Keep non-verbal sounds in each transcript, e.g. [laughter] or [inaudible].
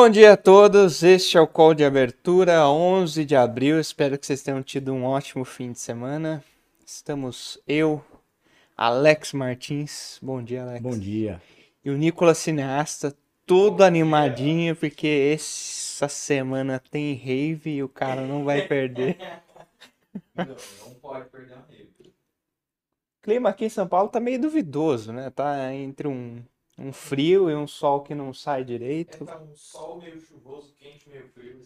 Bom dia a todos, este é o call de abertura 11 de abril. Espero que vocês tenham tido um ótimo fim de semana. Estamos eu, Alex Martins. Bom dia, Alex. Bom dia. E o Nicolas Cineasta, todo animadinho, porque essa semana tem rave e o cara não vai perder. Não, não pode perder a rave. O clima aqui em São Paulo tá meio duvidoso, né? Tá entre um, um frio e um sol que não sai É, direito. tá um sol meio chuvoso, quente, meio frio.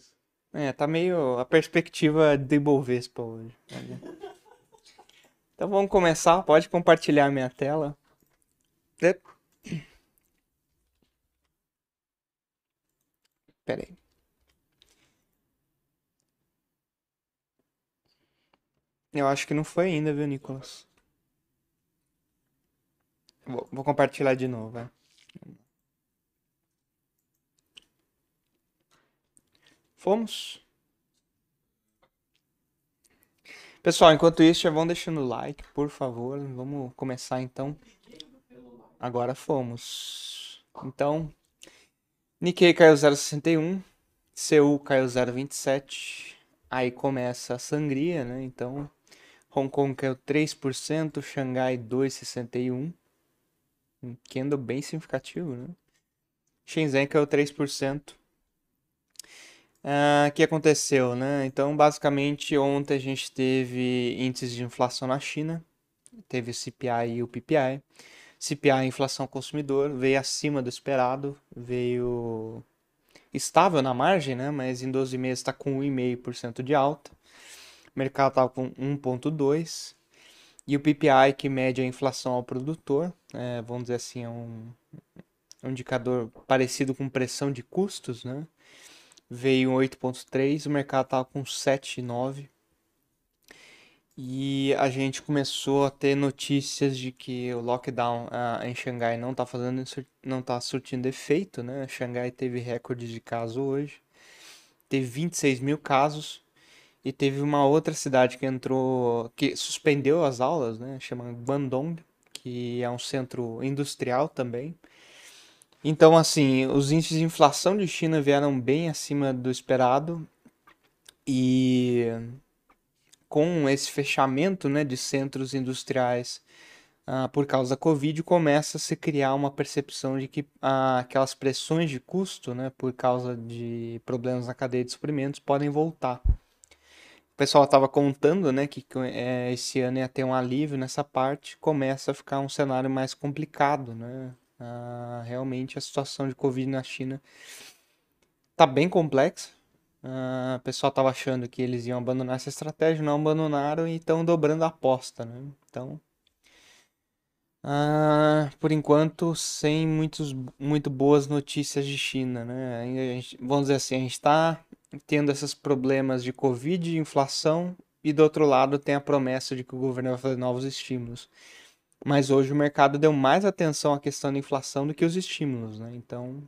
É, tá meio a perspectiva de Ibovespa hoje. Então vamos começar. Pode compartilhar minha tela. É. Pera aí. Eu acho que não foi ainda, viu, Nicolas? Vou, vou compartilhar de novo, vai. Fomos. Pessoal, enquanto isso, já vão deixando o like, por favor. Vamos começar então. Agora fomos. Então, Nikkei caiu 0,61, Seul caiu 0,27. Aí começa a sangria, né? Então, Hong Kong caiu 3%, Xangai 2,61. Um candle bem significativo, né? Shenzhen caiu 3%. O que aconteceu, né? Então, basicamente, ontem a gente teve índices de inflação na China, teve o CPI e o PPI. CPI, inflação consumidor, veio acima do esperado, veio estável na margem, né? Mas em 12 meses está com 1,5% de alta. O mercado estava com 1,2%. E o PPI, que mede a inflação ao produtor, é, vamos dizer assim, é um, um indicador parecido com pressão de custos, né? Veio em 8.3, o mercado estava com 7,9. E a gente começou a ter notícias de que o lockdown ah, em Xangai não está fazendo, não tá surtindo efeito, né? Xangai teve recorde de casos hoje, teve 26 mil casos e teve uma outra cidade que entrou, que suspendeu as aulas, né? Chama Guangdong, que é um centro industrial também. Então, assim, os índices de inflação de China vieram bem acima do esperado e com esse fechamento, né, de centros industriais ah, por causa da Covid, começa a se criar uma percepção de que ah, aquelas pressões de custo, né, por causa de problemas na cadeia de suprimentos, podem voltar. O pessoal estava contando, né, que eh, esse ano ia ter um alívio nessa parte, começa a ficar um cenário mais complicado, né? Ah, realmente a situação de Covid na China tá bem complexa. Ah, o pessoal estava achando que eles iam abandonar essa estratégia, não abandonaram e estão dobrando a aposta, né? Então, ah, por enquanto, sem muitos, muito boas notícias de China, né? Gente- vamos dizer assim, a gente está tendo esses problemas de Covid, inflação, e do outro lado tem a promessa de que o governo vai fazer novos estímulos. Mas hoje o mercado deu mais atenção à questão da inflação do que os estímulos, né? Então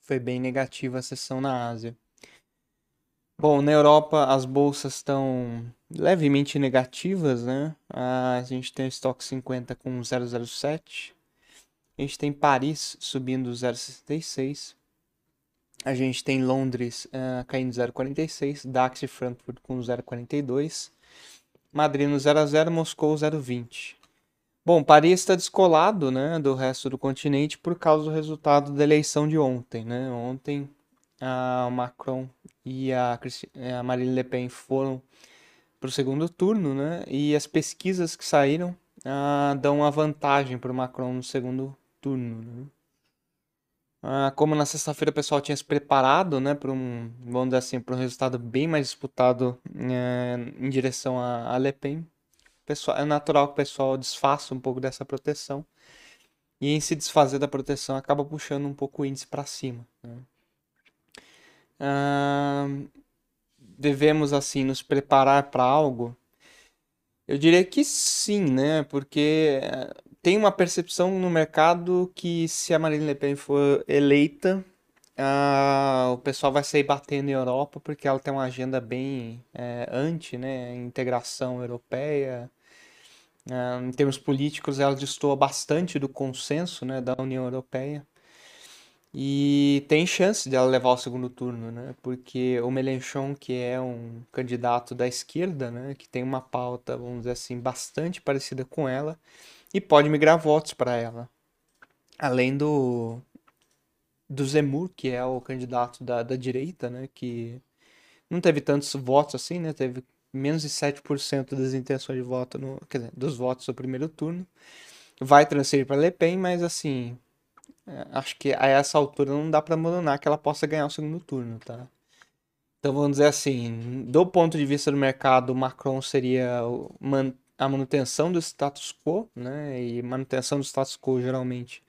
foi bem negativa a sessão na Ásia. Bom, na Europa as bolsas estão levemente negativas, né? A gente tem o estoque 50 com 0,07. A gente tem Paris subindo 0,66. A gente tem Londres ah, caindo 0,46. DAX e Frankfurt com 0,42. Madrid no 0 a 0, Moscou 0,20. Bom, Paris está descolado, né, do resto do continente por causa do resultado da eleição de ontem, né? Ontem a Macron e a, eh, a Marine Le Pen foram para o segundo turno, né? E as pesquisas que saíram ah, dão uma vantagem para o Macron no segundo turno, né? Ah, como na sexta-feira o pessoal tinha se preparado, né, para um, vamos dizer assim, para um resultado bem mais disputado eh, em direção a, a Le Pen, pessoal, é natural que o pessoal desfaça um pouco dessa proteção. E em se desfazer da proteção, acaba puxando um pouco o índice para cima. né? Devemos, assim, nos preparar para algo? Eu diria que sim, né? Porque eh, tem uma percepção no mercado que se a Marine Le Pen for eleita, ah, o pessoal vai sair batendo em Europa porque ela tem uma agenda bem eh, anti, né? Integração europeia. Em termos políticos, ela destoa bastante do consenso, né, da União Europeia. E tem chance de ela levar o segundo turno, né? Porque o Melenchon, que é um candidato da esquerda, né? Que tem uma pauta, vamos dizer assim, bastante parecida com ela, e pode migrar votos para ela. Além do, do Zemur, que é o candidato da, da direita, né? Que não teve tantos votos assim, né? Teve menos de 7% das intenções de voto, no, quer dizer, dos votos do primeiro turno. Vai transferir para Le Pen, mas assim, é, acho que a essa altura não dá para abandonar que ela possa ganhar o segundo turno, tá? Então vamos dizer assim, do ponto de vista do mercado, Macron seria a manutenção do status quo, né? E manutenção do status quo geralmente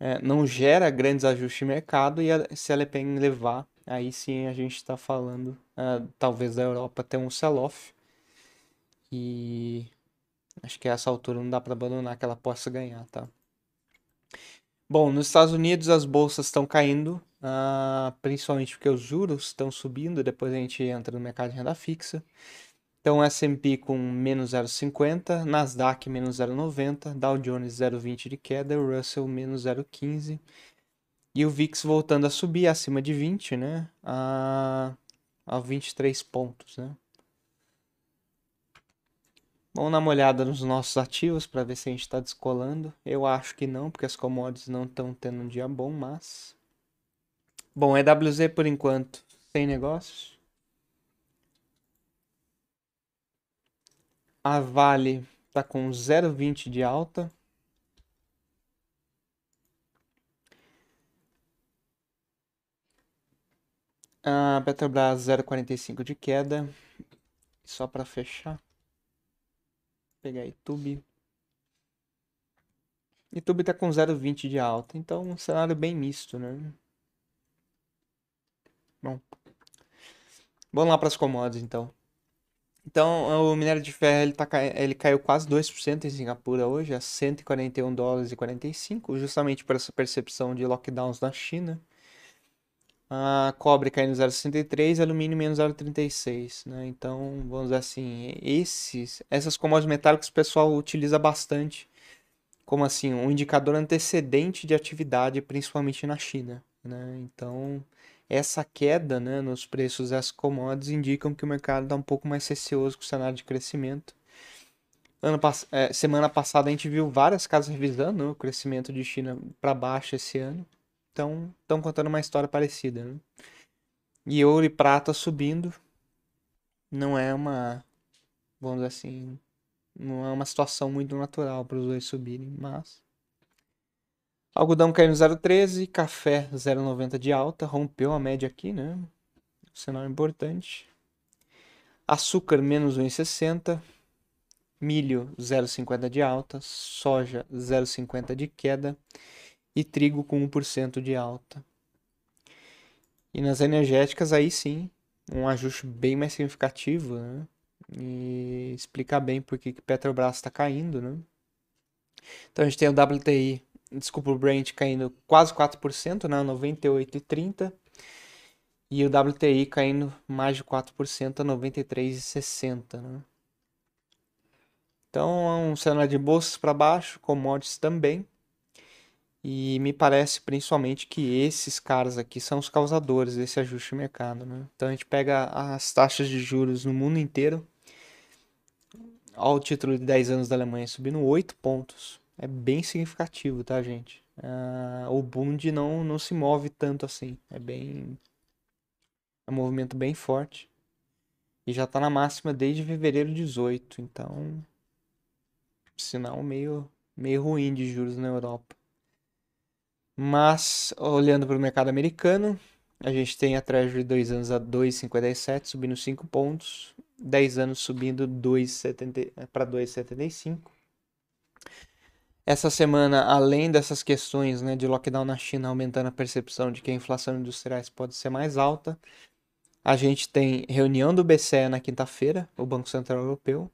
é, não gera grandes ajustes de mercado e a, se a Le Pen levar, aí sim a gente está falando uh, talvez da Europa ter um sell-off e acho que a essa altura não dá para abandonar que ela possa ganhar, tá? Bom, nos Estados Unidos as bolsas estão caindo, uh, principalmente porque os juros estão subindo, depois a gente entra no mercado de renda fixa. Então, S&P com menos 0,50, Nasdaq menos 0,90, Dow Jones 0,20 de queda, Russell menos 0,15 e o VIX voltando a subir acima de 20, né, a, a 23 pontos, né. Vamos dar uma olhada nos nossos ativos para ver se a gente está descolando. Eu acho que não, porque as commodities não estão tendo um dia bom, mas... Bom, EWZ por enquanto sem negócios. A Vale está com 0,20 de alta. A Petrobras 0,45 de queda. Só para fechar. Vou pegar YouTube. YouTube está com 0,20 de alta, então um cenário bem misto, né? Bom. Vamos lá para as commodities então. Então, o minério de ferro ele, tá, ele caiu quase 2% em Singapura hoje, a 141 dólares e 45, justamente por essa percepção de lockdowns na China. A cobre caindo 0,63, alumínio menos 0,36, né? Então, vamos dizer assim, esses, essas commodities metálicas o pessoal utiliza bastante como assim, um indicador antecedente de atividade, principalmente na China, né? Então, essa queda né, nos preços das commodities indicam que o mercado está um pouco mais receoso com o cenário de crescimento. Ano, é, semana passada a gente viu várias casas revisando né, o crescimento de China para baixo esse ano. Estão contando uma história parecida. Né? E ouro e prata subindo não é uma, vamos dizer assim, não é uma situação muito natural para os dois subirem, mas Algodão caindo 0,13, café 0,90 de alta, rompeu a média aqui, né? Sinal importante. Açúcar menos 1,60, milho 0,50 de alta, soja 0,50 de queda e trigo com 1% de alta. E nas energéticas aí sim, um ajuste bem mais significativo, né? E explicar bem por que Petrobras está caindo, né? Então a gente tem o WTI desculpa, o Brent caindo quase 4%, né, 98,30. E o WTI caindo mais de 4% a 93,60, né? Então, é um cenário de bolsas para baixo, commodities também. E me parece principalmente que esses caras aqui são os causadores desse ajuste de mercado, né? Então a gente pega as taxas de juros no mundo inteiro. Ao título de 10 anos da Alemanha subindo 8 pontos é bem significativo, tá, gente? Uh, o Bund não, não se move tanto assim. É bem. É um movimento bem forte. E já tá na máxima desde fevereiro 18. Então. Sinal meio, meio ruim de juros na Europa. Mas, olhando para o mercado americano, a gente tem a Treasury 2 anos a 2,57, subindo 5 pontos. 10 anos subindo para 2,75. Essa semana, além dessas questões né, de lockdown na China aumentando a percepção de que a inflação industrial pode ser mais alta, a gente tem reunião do BCE na quinta-feira, o Banco Central Europeu,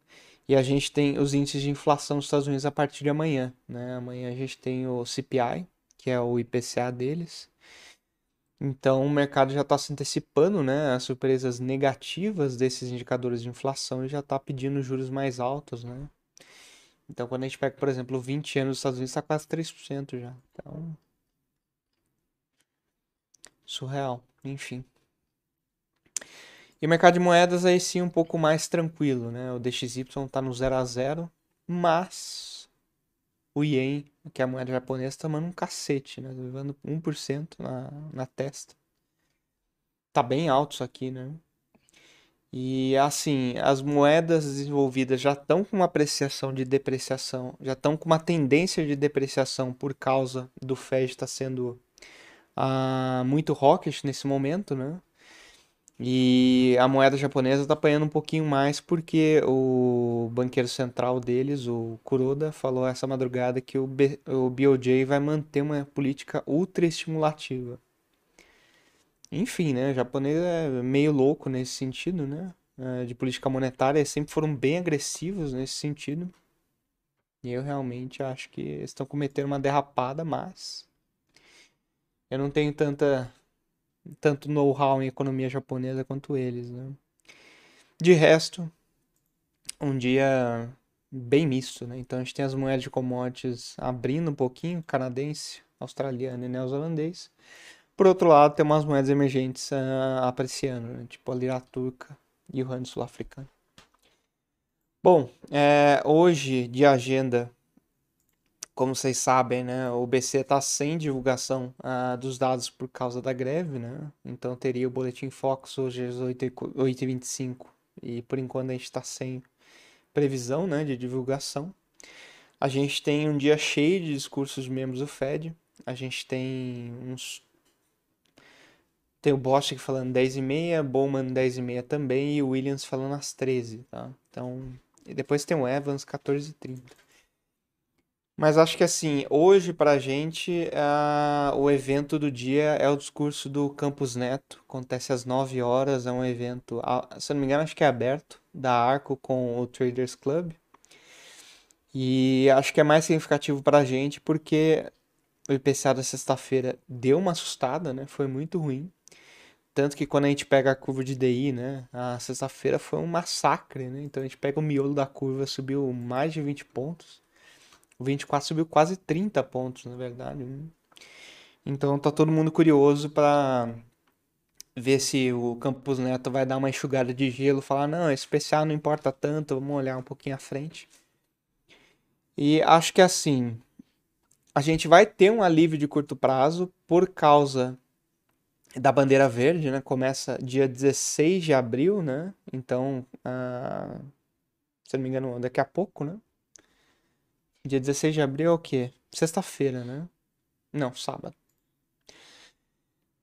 e a gente tem os índices de inflação dos Estados Unidos a partir de amanhã. Né? Amanhã a gente tem o CPI, que é o IPCA deles. Então o mercado já está se antecipando né, as surpresas negativas desses indicadores de inflação e já está pedindo juros mais altos. Né? Então, quando a gente pega, por exemplo, 20 anos dos Estados Unidos, está quase 3% já. Então, Surreal, enfim. E o mercado de moedas aí sim um pouco mais tranquilo, né? O DXY tá no 0 a 0, mas o Yen, que é a moeda japonesa, tomando um cacete, né? Levando 1% na, na testa. Tá bem alto isso aqui, né? E assim, as moedas desenvolvidas já estão com uma apreciação de depreciação, já estão com uma tendência de depreciação por causa do Fed estar tá sendo uh, muito hawkish nesse momento, né? E a moeda japonesa está apanhando um pouquinho mais porque o banqueiro central deles, o Kuroda, falou essa madrugada que o, B, o BOJ vai manter uma política ultra estimulativa. Enfim, né? O japonês é meio louco nesse sentido, né? É, de política monetária, eles sempre foram bem agressivos nesse sentido. E eu realmente acho que estão cometendo uma derrapada, mas eu não tenho tanta tanto know-how em economia japonesa quanto eles, né? De resto, um dia bem misto, né? Então a gente tem as moedas de commodities abrindo um pouquinho, canadense, australiano e neozelandês. Por outro lado, tem umas moedas emergentes uh, apreciando, né? tipo a lira turca e o rand sul-africano. Bom, é, hoje de agenda como vocês sabem, né, o BC está sem divulgação uh, dos dados por causa da greve, né? Então teria o boletim Fox hoje às 8h25 e por enquanto a gente está sem previsão né, de divulgação. A gente tem um dia cheio de discursos de membros do Fed. A gente tem uns. Tem o Bosch falando 10h30, Bowman 10h30 também e o Williams falando às 13 tá? Então. E depois tem o Evans 14h30. Mas acho que assim, hoje pra gente, uh, o evento do dia é o discurso do Campus Neto. Acontece às 9 horas, é um evento, se eu não me engano, acho que é aberto, da Arco com o Traders Club. E acho que é mais significativo pra gente porque o IPCA da sexta-feira deu uma assustada, né? Foi muito ruim. Tanto que quando a gente pega a curva de DI, né? A sexta-feira foi um massacre, né? Então a gente pega o miolo da curva, subiu mais de 20 pontos. O 24 subiu quase 30 pontos, na verdade. Né? Então tá todo mundo curioso para ver se o Campos Neto vai dar uma enxugada de gelo, falar não, esse especial não importa tanto, vamos olhar um pouquinho à frente. E acho que assim, a gente vai ter um alívio de curto prazo por causa da bandeira verde, né? Começa dia 16 de abril, né? Então, uh, se não me engano, daqui a pouco, né? Dia 16 de abril é o quê? Sexta-feira, né? Não, sábado.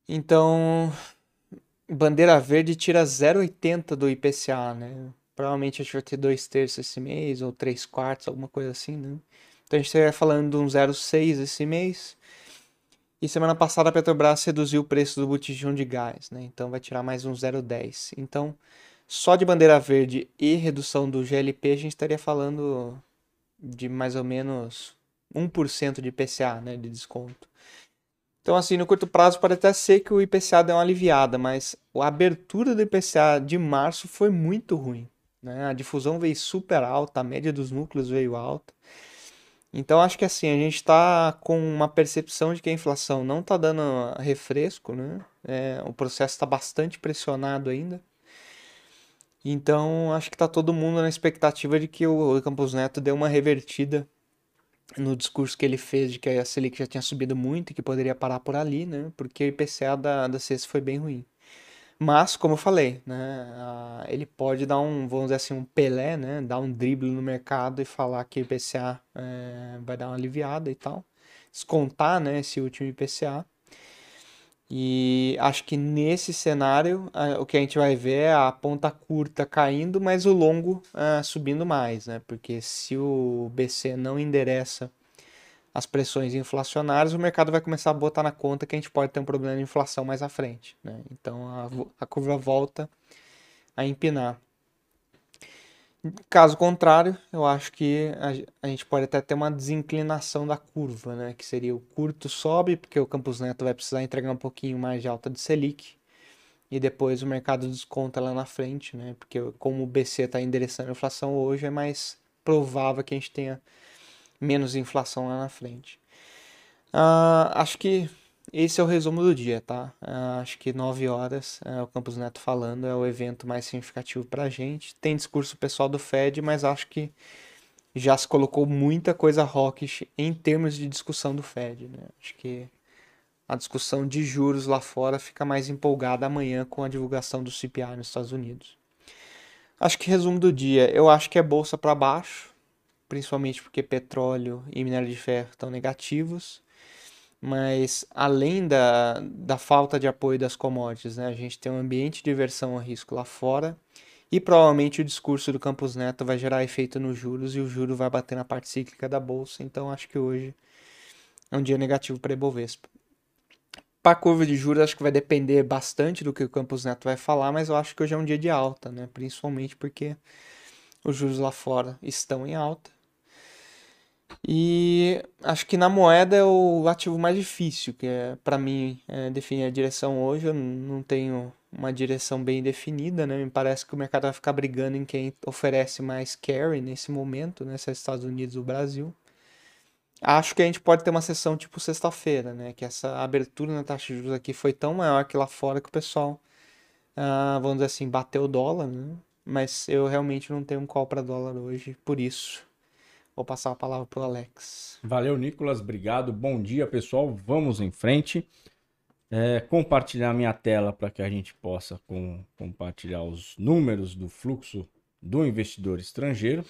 Então, bandeira verde tira 0,80 do IPCA, né? Provavelmente a gente vai ter dois terços esse mês, ou três quartos, alguma coisa assim, né? Então a gente estaria falando de um 0,6 esse mês. E semana passada a Petrobras reduziu o preço do botijão de gás, né? Então vai tirar mais um 0,10. Então, só de bandeira verde e redução do GLP a gente estaria falando de mais ou menos 1% de IPCA, né, de desconto. Então, assim, no curto prazo pode até ser que o IPCA dê uma aliviada, mas a abertura do IPCA de março foi muito ruim. Né? A difusão veio super alta, a média dos núcleos veio alta. Então, acho que assim, a gente está com uma percepção de que a inflação não está dando refresco, né? É, o processo está bastante pressionado ainda. Então, acho que está todo mundo na expectativa de que o Campos Neto dê uma revertida no discurso que ele fez de que a Selic já tinha subido muito e que poderia parar por ali, né? Porque o IPCA da, da CES foi bem ruim. Mas, como eu falei, né? ele pode dar um, vamos dizer assim, um Pelé, né? Dar um drible no mercado e falar que o IPCA é, vai dar uma aliviada e tal. Descontar, né? Esse último IPCA. E acho que nesse cenário o que a gente vai ver é a ponta curta caindo, mas o longo uh, subindo mais, né? Porque se o BC não endereça as pressões inflacionárias, o mercado vai começar a botar na conta que a gente pode ter um problema de inflação mais à frente, né? Então a, a curva volta a empinar. Caso contrário, eu acho que a, gente pode até ter uma desinclinação da curva, né? Que seria o curto sobe, porque o Campus Neto vai precisar entregar um pouquinho mais de alta de Selic. E depois o mercado desconta lá na frente, né? Porque como o BC está endereçando a inflação hoje, é mais provável que a gente tenha menos inflação lá na frente. Uh, acho que esse é o resumo do dia, tá? Uh, acho que 9 horas, uh, o Campos Neto falando, é o evento mais significativo pra gente. Tem discurso pessoal do Fed, mas acho que já se colocou muita coisa hawkish em termos de discussão do Fed, né? Acho que a discussão de juros lá fora fica mais empolgada amanhã com a divulgação do CPI nos Estados Unidos. Acho que resumo do dia, eu acho que é bolsa para baixo, principalmente porque petróleo e minério de ferro estão negativos mas além da, da falta de apoio das commodities, né, a gente tem um ambiente de versão a risco lá fora e provavelmente o discurso do Campos Neto vai gerar efeito nos juros e o juro vai bater na parte cíclica da bolsa, então acho que hoje é um dia negativo para a Ibovespa. Para a curva de juros, acho que vai depender bastante do que o Campos Neto vai falar, mas eu acho que hoje é um dia de alta, né? principalmente porque os juros lá fora estão em alta e acho que na moeda é o ativo mais difícil, que é para mim é, definir a direção hoje. Eu não tenho uma direção bem definida, né? Me parece que o mercado vai ficar brigando em quem oferece mais carry nesse momento, né? Se é Estados Unidos ou Brasil. Acho que a gente pode ter uma sessão tipo sexta-feira, né? Que essa abertura na taxa de juros aqui foi tão maior que lá fora que o pessoal, ah, vamos dizer assim, bateu o dólar, né? Mas eu realmente não tenho um call para dólar hoje, por isso. Vou passar a palavra para o Alex. Valeu, Nicolas. Obrigado. Bom dia, pessoal. Vamos em frente. É, compartilhar minha tela para que a gente possa com, compartilhar os números do fluxo do investidor estrangeiro.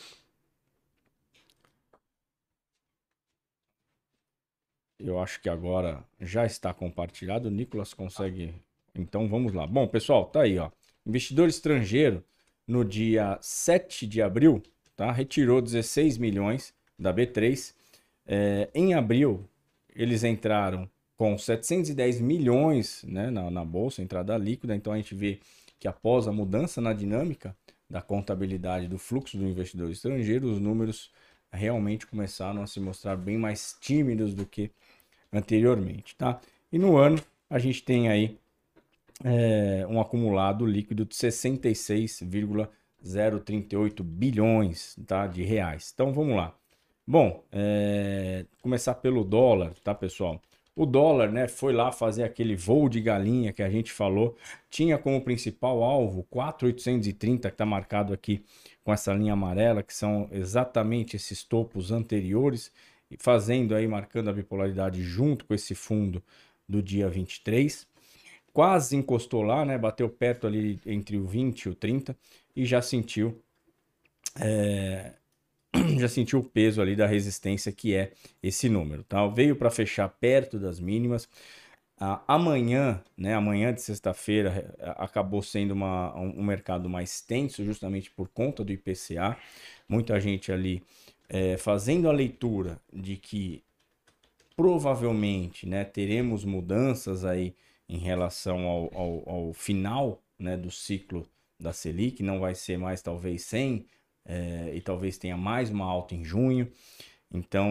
Eu acho que agora já está compartilhado. O Nicolas consegue. Então vamos lá. Bom, pessoal, tá aí, ó. Investidor estrangeiro no dia 7 de abril tá? retirou 16 milhões da B3. É, em abril, eles entraram com 710 milhões né, na, na bolsa, entrada líquida. Então a gente vê que após a mudança na dinâmica da contabilidade do fluxo do investidor estrangeiro, os números realmente começaram a se mostrar bem mais tímidos do que anteriormente, tá? E no ano a gente tem aí é, um acumulado líquido de 66,5 0,38 bilhões tá, de reais. Então vamos lá. Bom, é... começar pelo dólar, tá pessoal? O dólar, né, foi lá fazer aquele voo de galinha que a gente falou, tinha como principal alvo 4,830 que está marcado aqui com essa linha amarela, que são exatamente esses topos anteriores, e fazendo aí, marcando a bipolaridade junto com esse fundo do dia 23 quase encostou lá, né? Bateu perto ali entre o 20 e o 30 e já sentiu é, [clears throat] já sentiu o peso ali da resistência que é esse número, tá? Veio para fechar perto das mínimas. Amanhã, né? Amanhã de sexta-feira acabou sendo uma, um, um, mercado mais tenso, justamente por conta do IPCA. Muita gente ali é, fazendo a leitura de que provavelmente, né? Teremos mudanças aí em relação ao, ao, ao final né, do ciclo da Selic, não vai ser mais talvez 100 é, e talvez tenha mais uma alta em junho. Então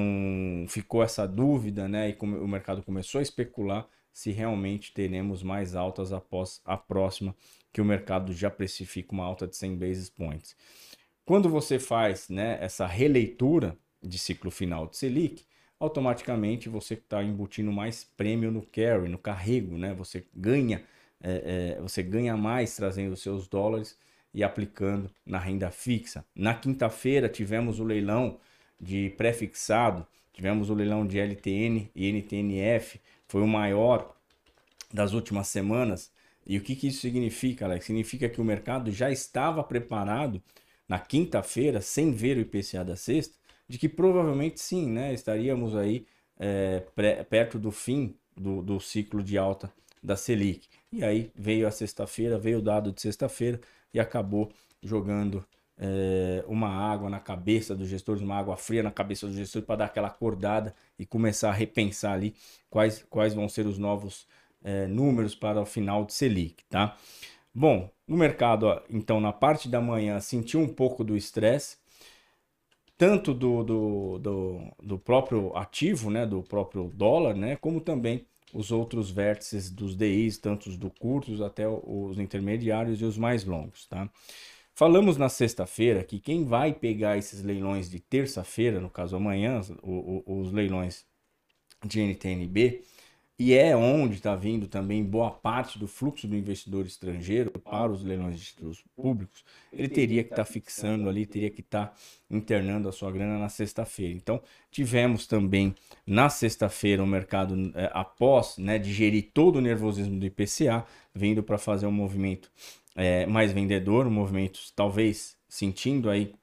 ficou essa dúvida, né? E o mercado começou a especular se realmente teremos mais altas após a próxima, que o mercado já precifica uma alta de 100 basis points. Quando você faz né, essa releitura de ciclo final de Selic, automaticamente você está embutindo mais prêmio no carry, no carrego, né? Você ganha, é, é, você ganha mais trazendo os seus dólares e aplicando na renda fixa. Na quinta-feira tivemos o leilão de pré-fixado, tivemos o leilão de LTN e NTNF, foi o maior das últimas semanas. E o que, que isso significa, Alex? Significa que o mercado já estava preparado na quinta-feira, sem ver o IPCA da sexta, de que provavelmente sim, né, estaríamos aí é, perto do fim do, do ciclo de alta da Selic. E aí veio a sexta-feira, veio o dado de sexta-feira e acabou jogando é, uma água na cabeça dos gestores, uma água fria na cabeça dos gestores para dar aquela acordada e começar a repensar ali quais, quais vão ser os novos é, números para o final de Selic, tá? Bom, o mercado, então, na parte da manhã sentiu um pouco do estresse, tanto do, do, do, do, próprio ativo, né, do próprio dólar, né, como também os outros vértices dos DIs, tanto os do curtos até os intermediários e os mais longos. Tá? Falamos na sexta-feira que quem vai pegar esses leilões de terça-feira, no caso amanhã, os, os leilões de NTNB, e é onde está vindo também boa parte do fluxo do investidor estrangeiro para os leilões de títulos públicos, ele teria que estar tá fixando ali, teria que estar tá internando a sua grana na sexta-feira. Então, tivemos também na sexta-feira o mercado, é, após né, digerir todo o nervosismo do IPCA, vindo para fazer um movimento é, mais vendedor, um movimento talvez sentindo aí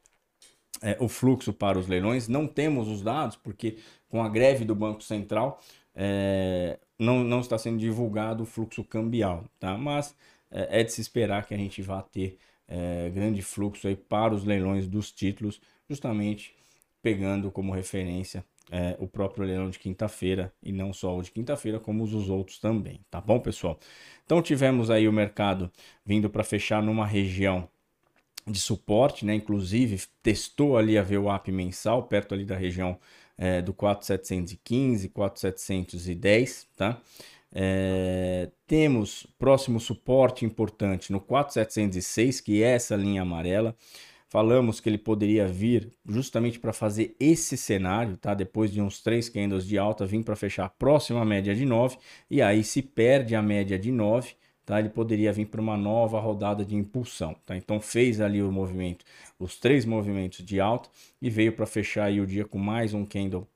é, o fluxo para os leilões. Não temos os dados, porque com a greve do Banco Central, é, não, não está sendo divulgado o fluxo cambial, tá? Mas é, é de se esperar que a gente vá ter é, grande fluxo aí para os leilões dos títulos, justamente pegando como referência é, o próprio leilão de quinta-feira e não só o de quinta-feira, como os outros também, tá bom, pessoal? Então tivemos aí o mercado vindo para fechar numa região de suporte, né? Inclusive testou ali a VWAP mensal perto ali da região é, do 4715, 4710, tá? É, temos próximo suporte importante no 4706, que é essa linha amarela. Falamos que ele poderia vir justamente para fazer esse cenário, tá? Depois de uns três candles de alta, vir para fechar próximo à média de 9, e aí se perde a média de 9, tá? Ele poderia vir para uma nova rodada de impulsão, tá? Então fez ali o movimento, os três movimentos de alta e veio para fechar aí o dia com mais um candle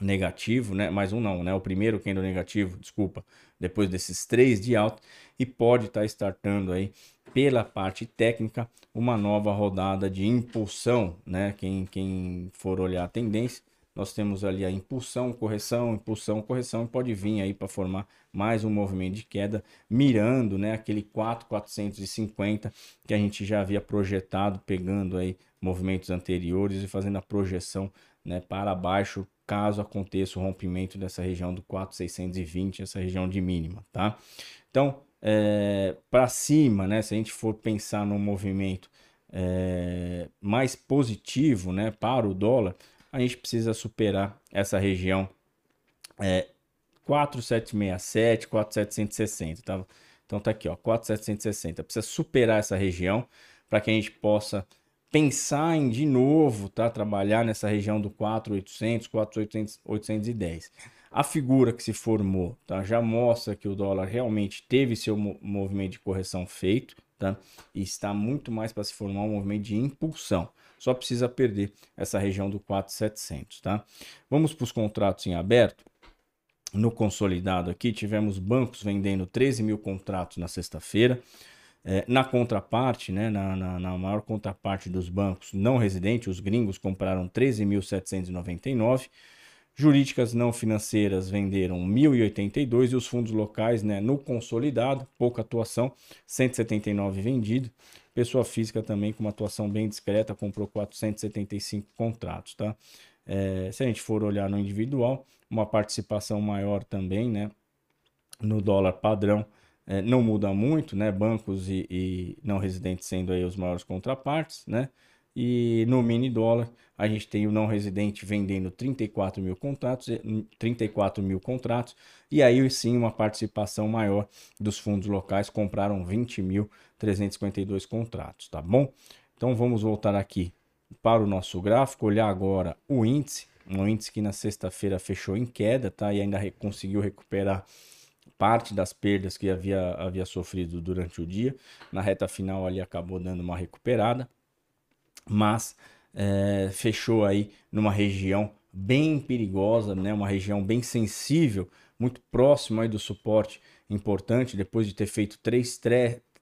negativo, né? Mais um não, né? O primeiro candle negativo, desculpa, depois desses três de alta e pode estar tá startando aí pela parte técnica uma nova rodada de impulsão, né? Quem, quem for olhar a tendência, nós temos ali a impulsão, correção, impulsão, correção e pode vir aí para formar mais um movimento de queda, mirando, né, aquele 4,450 que a gente já havia projetado, pegando aí movimentos anteriores e fazendo a projeção, né, para baixo, caso aconteça o rompimento dessa região do 4,620, essa região de mínima, tá? Então, é, para cima, né, se a gente for pensar num movimento é, mais positivo, né, para o dólar, a gente precisa superar essa região é, 4767, 4760, tá? Então tá aqui, ó, 4760. Precisa superar essa região para que a gente possa pensar em de novo, tá? Trabalhar nessa região do 4800, 4810. A figura que se formou, tá? Já mostra que o dólar realmente teve seu movimento de correção feito, tá? E está muito mais para se formar um movimento de impulsão só precisa perder essa região do 4,700, tá? Vamos para os contratos em aberto. No consolidado aqui, tivemos bancos vendendo 13 mil contratos na sexta-feira. É, na contraparte, né, na, na, na, maior contraparte dos bancos não residentes, os gringos compraram 13.799. Jurídicas não financeiras venderam 1.082 e os fundos locais, né, no consolidado, pouca atuação, 179 vendido. Pessoa física também com uma atuação bem discreta, comprou 475 contratos, tá? É, se a gente for olhar no individual, uma participação maior também, né? No dólar padrão, é, não muda muito, né? Bancos e, e, não residentes sendo aí os maiores contrapartes, né? E no mini dólar, a gente tem o não residente vendendo 34 mil contratos, 34 mil contratos, e aí sim uma participação maior dos fundos locais compraram 20.352 contratos, tá bom? Então vamos voltar aqui para o nosso gráfico, olhar agora o índice, um índice que na sexta-feira fechou em queda, tá? E ainda conseguiu recuperar parte das perdas que havia, havia sofrido durante o dia. Na reta final ali acabou dando uma recuperada mas é, fechou aí numa região bem perigosa, né? uma região bem sensível, muito próximo aí do suporte importante, depois de ter feito três,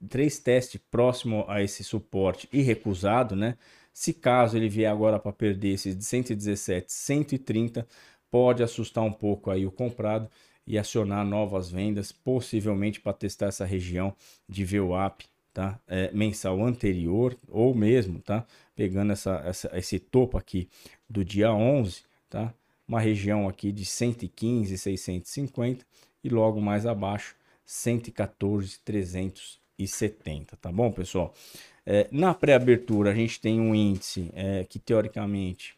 três testes próximo a esse suporte e recusado, né? Se caso ele vier agora para perder esses de 117, 130, pode assustar um pouco aí o comprado e acionar novas vendas, possivelmente para testar essa região de VWAP tá? É, mensal anterior ou mesmo, tá? Pegando essa, essa, esse topo aqui do dia 11, tá? Uma região aqui de 115, 650 e logo mais abaixo 114, 370, tá bom, pessoal? É, na pré-abertura a gente tem um índice é, que teoricamente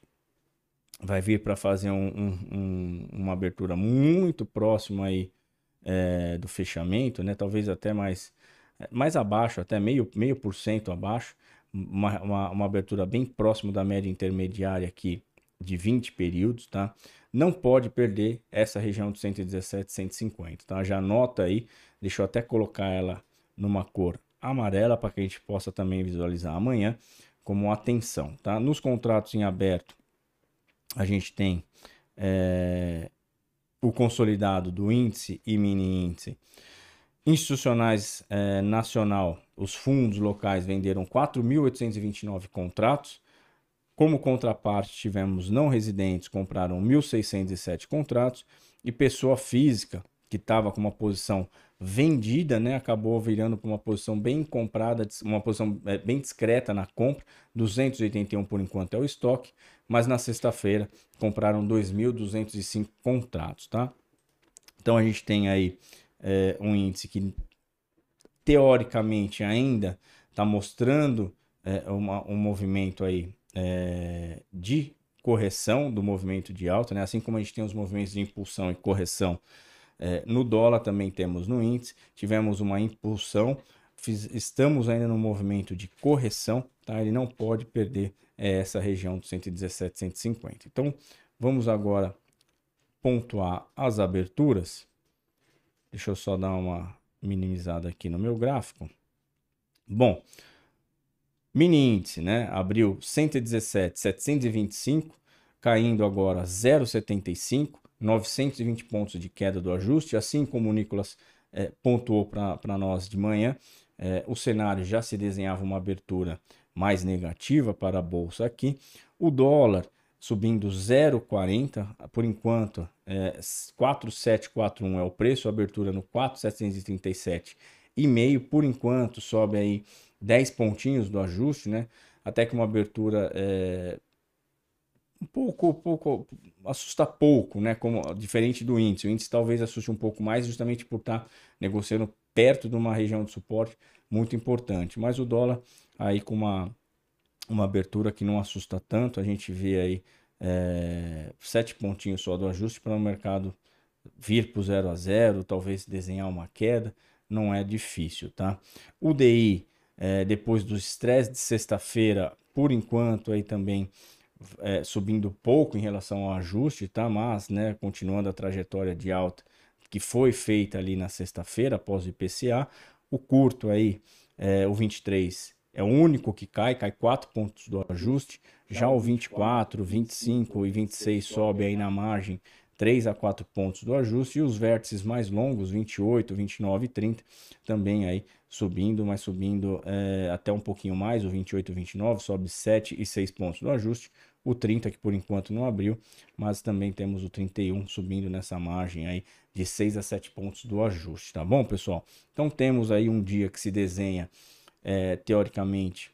vai vir para fazer um, um, um, uma abertura muito próxima aí é, do fechamento, né? Talvez até mais mais abaixo, até meio, meio por cento abaixo, uma, uma, uma, abertura bem próximo da média intermediária aqui de 20 períodos, tá? não pode perder essa região de 117, 150, tá? Já anota aí, deixa eu até colocar ela numa cor amarela para que a gente possa também visualizar amanhã como atenção, tá? Nos contratos em aberto, a gente tem é, o consolidado do índice e mini índice. Institucionais é, nacional, os fundos locais venderam 4.829 contratos. Como contraparte, tivemos não residentes, compraram 1.607 contratos. E pessoa física, que estava com uma posição vendida, né, acabou virando para uma posição bem comprada, uma posição é, bem discreta na compra, 281 por enquanto é o estoque, mas na sexta-feira compraram 2.205 contratos, tá? Então a gente tem aí é, um índice que teoricamente ainda está mostrando é, uma, um movimento aí é, de correção do movimento de alta, né? Assim como a gente tem os movimentos de impulsão e correção é, no dólar também temos no índice, tivemos uma impulsão, fiz, estamos ainda no movimento de correção, tá? Ele não pode perder é, essa região de 117, 150. Então, vamos agora pontuar as aberturas. Deixa eu só dar uma minimizada aqui no meu gráfico. Bom, mini índice, né? Abriu 117, 725, caindo agora 0,75. 920 pontos de queda do ajuste, assim como o Nicolas é, pontuou para nós de manhã, é, o cenário já se desenhava uma abertura mais negativa para a bolsa aqui. O dólar subindo 0,40, por enquanto é, 4,741 é o preço, abertura no 4,737 e meio, por enquanto sobe aí 10 pontinhos do ajuste, né? Até que uma abertura é, um pouco, pouco assusta pouco, né? Como diferente do índice. O índice talvez assuste um pouco mais, justamente por estar negociando perto de uma região de suporte muito importante. Mas o dólar aí com uma, uma abertura que não assusta tanto, a gente vê aí é, sete pontinhos só do ajuste para o mercado vir para o zero a zero, talvez desenhar uma queda, não é difícil, tá? O DI, é, depois do estresse de sexta-feira, por enquanto aí também é, subindo pouco em relação ao ajuste, tá? Mas, né, continuando a trajetória de alta que foi feita ali na sexta-feira após o IPCA, o curto aí, é, o 23 é o único que cai, cai 4 pontos do ajuste. Já o 24, 25 e 26 sobe aí na margem 3 a 4 pontos do ajuste e os vértices mais longos, 28, 29 e 30, também aí subindo, mas subindo é, até um pouquinho mais, o 28 e 29 sobe 7 e 6 pontos do ajuste, o 30 que por enquanto não abriu, mas também temos o 31 subindo nessa margem aí de 6 a 7 pontos do ajuste, tá bom, pessoal? Então temos aí um dia que se desenha é, teoricamente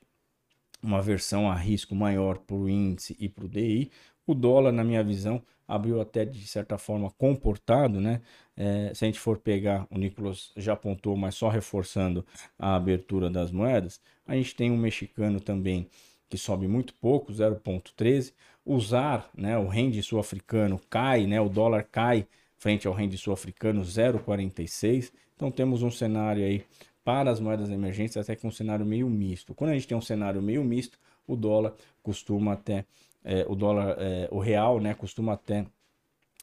uma versão a risco maior para o índice e para o DI. O dólar, na minha visão, abriu até de certa forma comportado, né? É, se a gente for pegar, o Nicolas já apontou, mas só reforçando a abertura das moedas, a gente tem um mexicano também que sobe muito pouco, 0,13. Usar, né, o rende sul-africano cai, né, o dólar cai frente ao rende sul-africano 0,46. Então temos um cenário aí para as moedas emergentes até que um cenário meio misto. Quando a gente tem um cenário meio misto, o dólar costuma até é, o dólar, é, o real, né, costuma até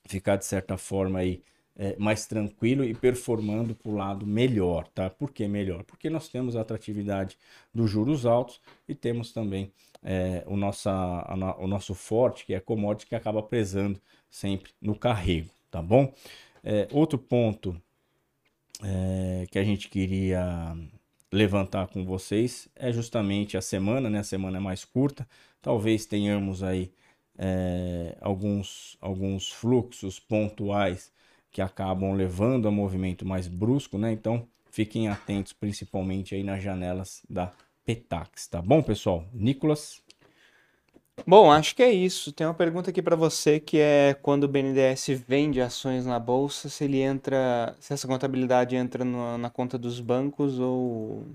ficar de certa forma aí é, mais tranquilo e performando para o lado melhor, tá? Por que melhor? Porque nós temos a atratividade dos juros altos e temos também é, o, nossa, a, o nosso forte, que é commodity, que acaba prezando sempre no carrego, tá bom? É, outro ponto é, que a gente queria levantar com vocês é justamente a semana, né? A semana é mais curta, talvez tenhamos aí é, alguns, alguns fluxos pontuais que acabam levando a movimento mais brusco, né? Então fiquem atentos, principalmente aí nas janelas da Petax, tá bom, pessoal? Nicolas? Bom, acho que é isso. Tem uma pergunta aqui para você que é quando o BNDES vende ações na bolsa, se ele entra, se essa contabilidade entra no, na conta dos bancos ou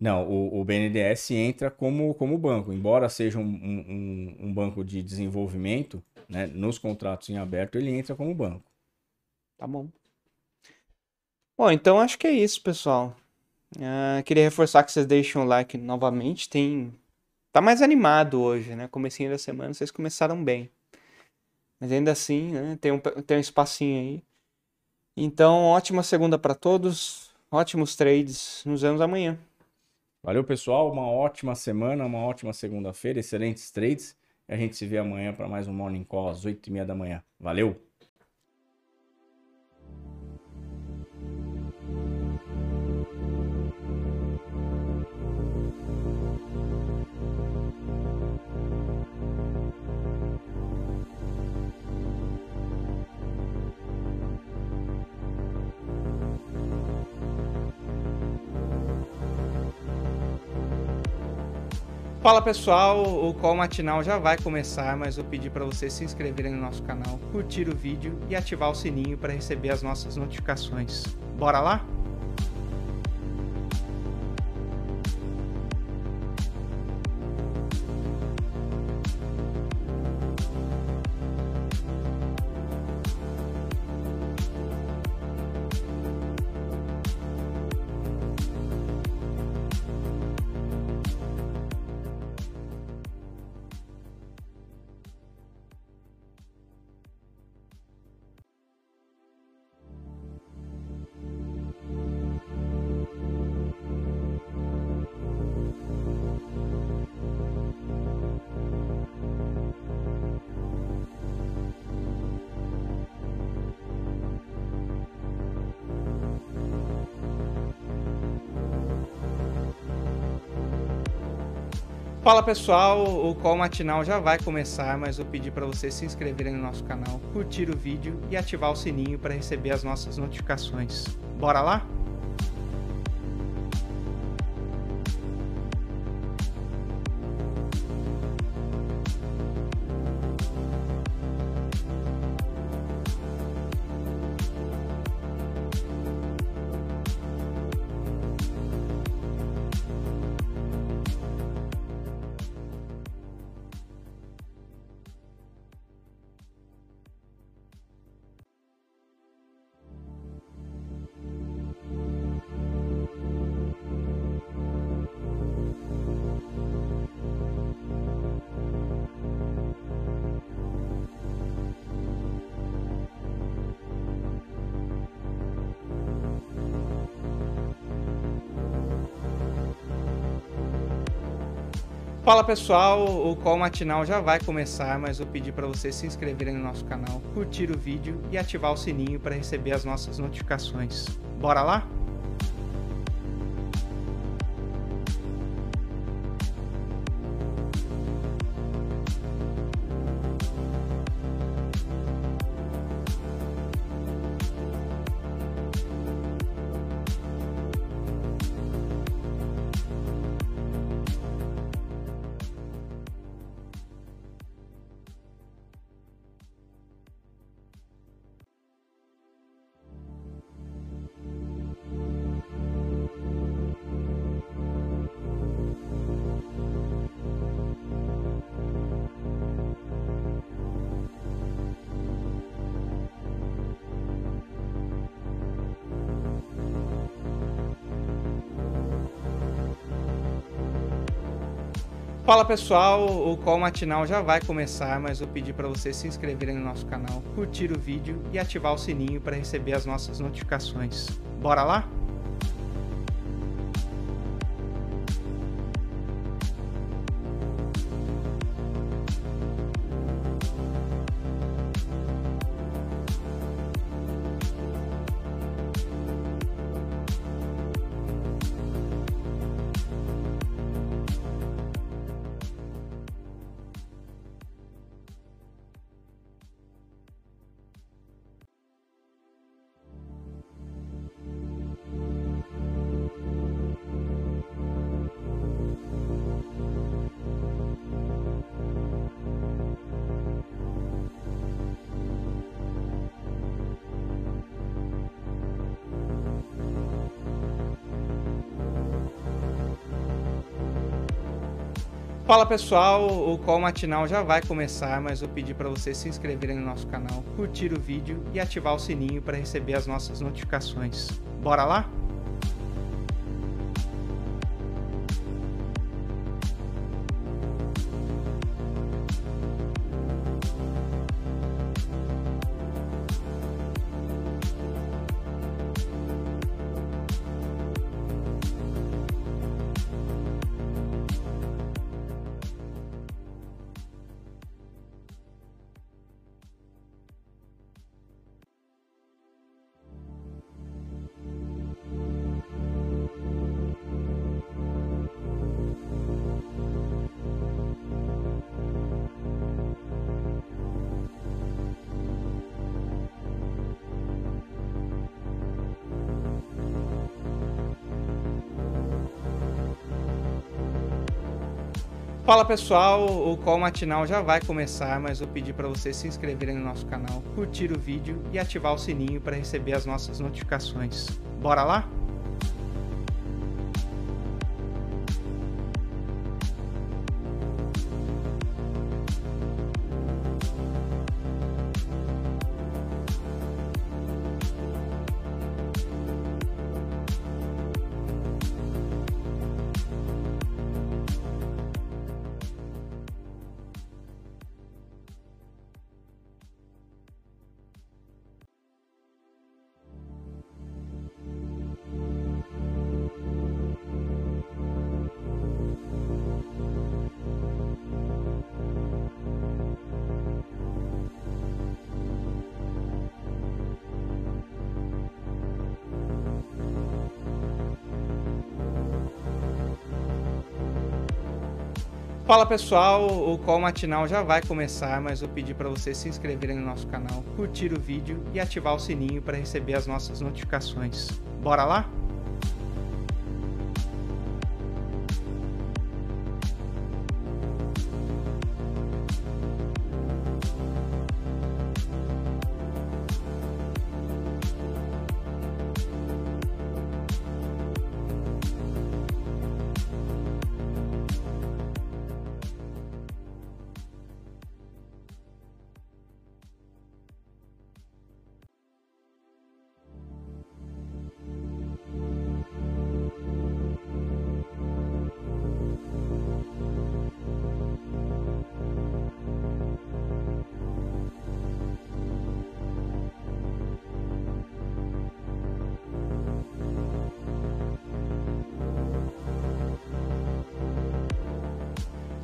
não, o, o, BNDES entra como, como banco, embora seja um, um, um banco de desenvolvimento, né, nos contratos em aberto, ele entra como banco. Tá bom. Bom, então acho que é isso, pessoal. Uh, queria reforçar que vocês deixem o like novamente. Tem. Tá mais animado hoje, né? Comecinho da semana, vocês começaram bem. Mas ainda assim, né, tem, um, tem um espacinho aí. Então, ótima segunda para todos, ótimos trades. Nos vemos amanhã. Valeu, pessoal. Uma ótima semana, uma ótima segunda-feira, excelentes trades. A gente se vê amanhã para mais um Morning Call às 8h30 da manhã. Valeu! Fala pessoal, o call matinal já vai começar, mas eu pedi para vocês se inscreverem no nosso canal, curtir o vídeo e ativar o sininho para receber as nossas notificações. Bora lá? Fala pessoal, o call matinal já vai começar, mas eu pedi para vocês se inscreverem no nosso canal, curtir o vídeo e ativar o sininho para receber as nossas notificações. Bora lá? Fala pessoal, o call matinal já vai começar, mas eu pedi para vocês se inscreverem no nosso canal, curtir o vídeo e ativar o sininho para receber as nossas notificações. Bora lá? Fala pessoal, o call matinal já vai começar, mas eu pedi para vocês se inscreverem no nosso canal, curtir o vídeo e ativar o sininho para receber as nossas notificações. Bora lá? Fala pessoal, o call matinal já vai começar, mas eu pedi para vocês se inscreverem no nosso canal, curtir o vídeo e ativar o sininho para receber as nossas notificações. Bora lá? Fala pessoal, o call matinal já vai começar, mas eu pedi para vocês se inscreverem no nosso canal, curtir o vídeo e ativar o sininho para receber as nossas notificações. Bora lá? Fala pessoal, o call matinal já vai começar, mas eu pedi para vocês se inscreverem no nosso canal, curtir o vídeo e ativar o sininho para receber as nossas notificações. Bora lá?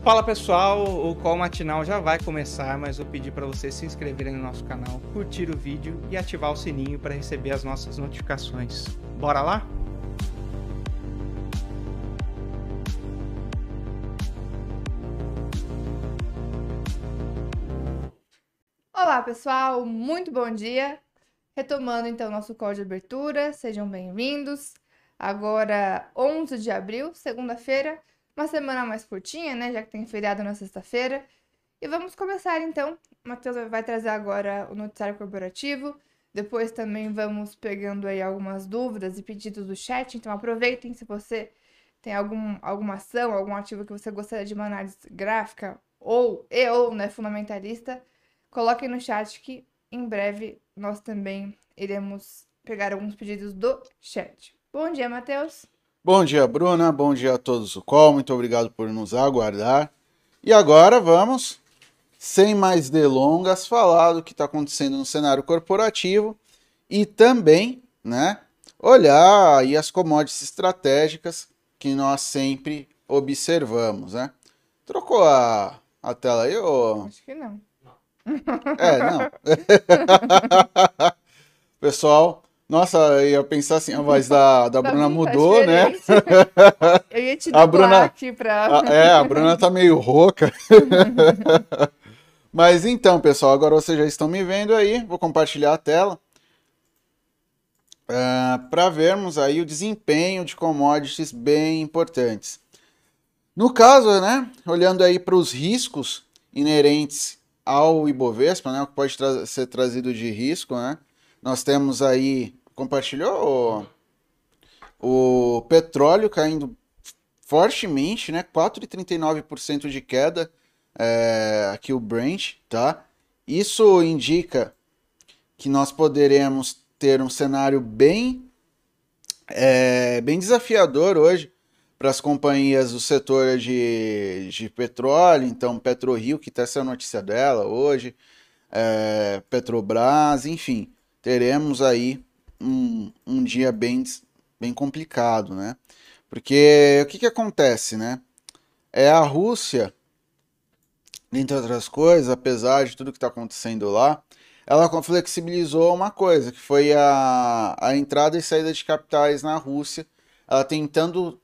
Fala pessoal, o call matinal já vai começar, mas eu pedi para vocês se inscreverem no nosso canal, curtir o vídeo e ativar o sininho para receber as nossas notificações. Bora lá? Olá pessoal, muito bom dia. Retomando então nosso call de abertura, sejam bem-vindos. Agora 11 de abril, segunda-feira. Uma semana mais curtinha, né? Já que tem feriado na sexta-feira. E vamos começar então. O Matheus vai trazer agora o noticiário corporativo. Depois também vamos pegando aí algumas dúvidas e pedidos do chat. Então aproveitem se você tem algum, alguma ação, algum ativo que você gostaria de uma análise gráfica ou e ou né, fundamentalista, coloquem no chat que em breve nós também iremos pegar alguns pedidos do chat. Bom dia, Matheus. Bom dia, Bruna. Bom dia a todos do call. Muito obrigado por nos aguardar. E agora vamos, sem mais delongas, falar do que está acontecendo no cenário corporativo e também, né, olhar aí as commodities estratégicas que nós sempre observamos, né? Trocou a, a tela aí, ou... Acho que não. É, não. [laughs] [laughs] Pessoal, nossa, eu ia pensar assim, a voz da, da [laughs] Bruna mudou, né? Eu ia te [laughs] a Bruna, aqui pra... A, é, a Bruna tá meio rouca. [laughs] Mas então, pessoal, agora vocês já estão me vendo aí. Vou compartilhar a tela. Uh, é, para vermos aí o desempenho de commodities bem importantes. No caso, né, olhando aí para os riscos inerentes ao Ibovespa, né, o que pode tra ser trazido de risco, né, nós temos aí, compartilhou o, o petróleo caindo fortemente, né? 4,39% de queda é, aqui o Brent, tá? Isso indica que nós poderemos ter um cenário bem, é, bem desafiador hoje para as companhias do setor de, de petróleo, então PetroRio, que está essa notícia dela hoje, é, Petrobras, enfim teremos aí um, um dia bem, bem complicado, né? Porque o que, que acontece, né? É a Rússia, entre outras coisas, apesar de tudo que está acontecendo lá, ela flexibilizou uma coisa, que foi a, a entrada e saída de capitais na Rússia, ela tentando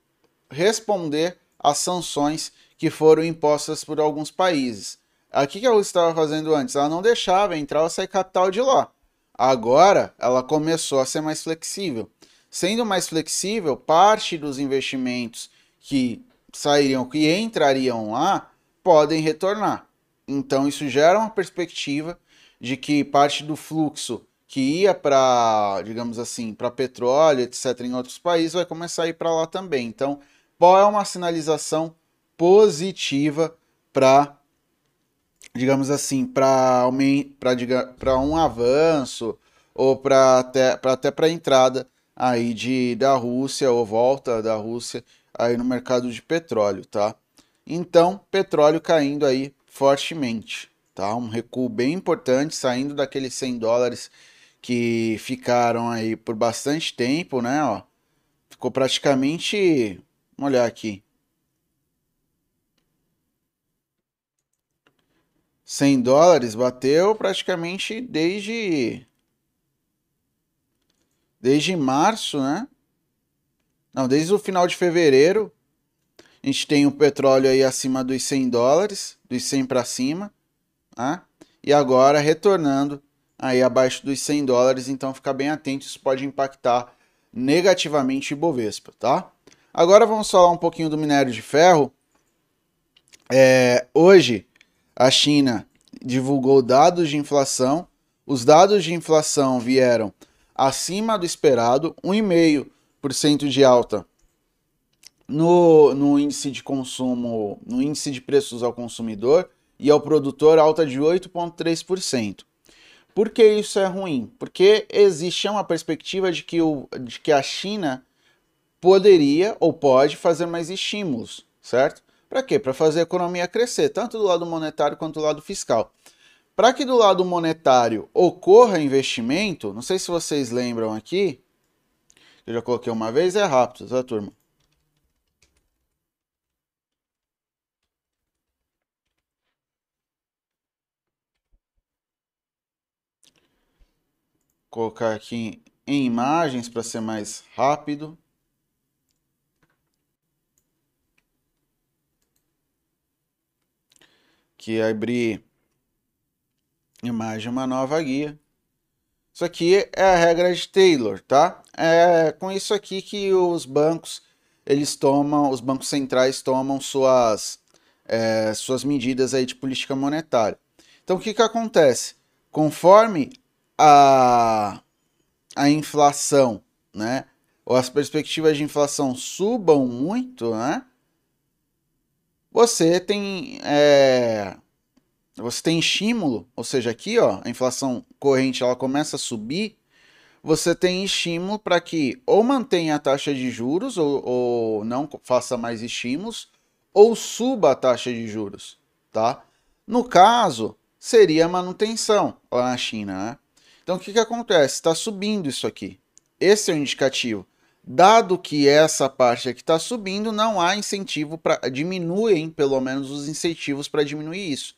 responder às sanções que foram impostas por alguns países. O que a Rússia estava fazendo antes? Ela não deixava entrar ou sair capital de lá. Agora ela começou a ser mais flexível. Sendo mais flexível, parte dos investimentos que sairiam, que entrariam lá, podem retornar. Então isso gera uma perspectiva de que parte do fluxo que ia para, digamos assim, para petróleo, etc., em outros países, vai começar a ir para lá também. Então, qual é uma sinalização positiva para, digamos assim, para um avanço ou para até para até entrada aí de da Rússia ou volta da Rússia aí no mercado de petróleo, tá? Então, petróleo caindo aí fortemente, tá? Um recuo bem importante, saindo daqueles 100 dólares que ficaram aí por bastante tempo, né, ó. Ficou praticamente, vamos olhar aqui. 100 dólares bateu praticamente desde desde março, né? Não, desde o final de fevereiro, a gente tem o petróleo aí acima dos 100 dólares, dos 100 para cima, tá? E agora retornando aí abaixo dos 100 dólares, então ficar bem atento, isso pode impactar negativamente o Ibovespa, tá? Agora vamos falar um pouquinho do minério de ferro. É, hoje a China divulgou dados de inflação. Os dados de inflação vieram acima do esperado, 1,5% de alta no, no índice de consumo, no índice de preços ao consumidor e ao produtor alta de 8,3%. Por que isso é ruim? Porque existe uma perspectiva de que, o, de que a China poderia ou pode fazer mais estímulos, certo? Para quê? Para fazer a economia crescer, tanto do lado monetário quanto do lado fiscal. Para que do lado monetário ocorra investimento, não sei se vocês lembram aqui, eu já coloquei uma vez, é rápido, tá, turma? colocar aqui em imagens para ser mais rápido. Que abrir imagem uma nova guia. Isso aqui é a regra de Taylor, tá? É com isso aqui que os bancos eles tomam, os bancos centrais tomam suas é, suas medidas aí de política monetária. Então o que que acontece? Conforme a a inflação, né, ou as perspectivas de inflação subam muito, né, você tem é, você tem estímulo, ou seja, aqui ó, a inflação corrente ela começa a subir, você tem estímulo para que ou mantenha a taxa de juros ou, ou, não faça mais estímulos ou suba a taxa de juros, tá? No caso, seria manutenção lá na China, né? Então o que, que acontece? Está subindo isso aqui. Esse é o indicativo. Dado que essa parte aqui está subindo, não há incentivo para diminuem pelo menos os incentivos para diminuir isso.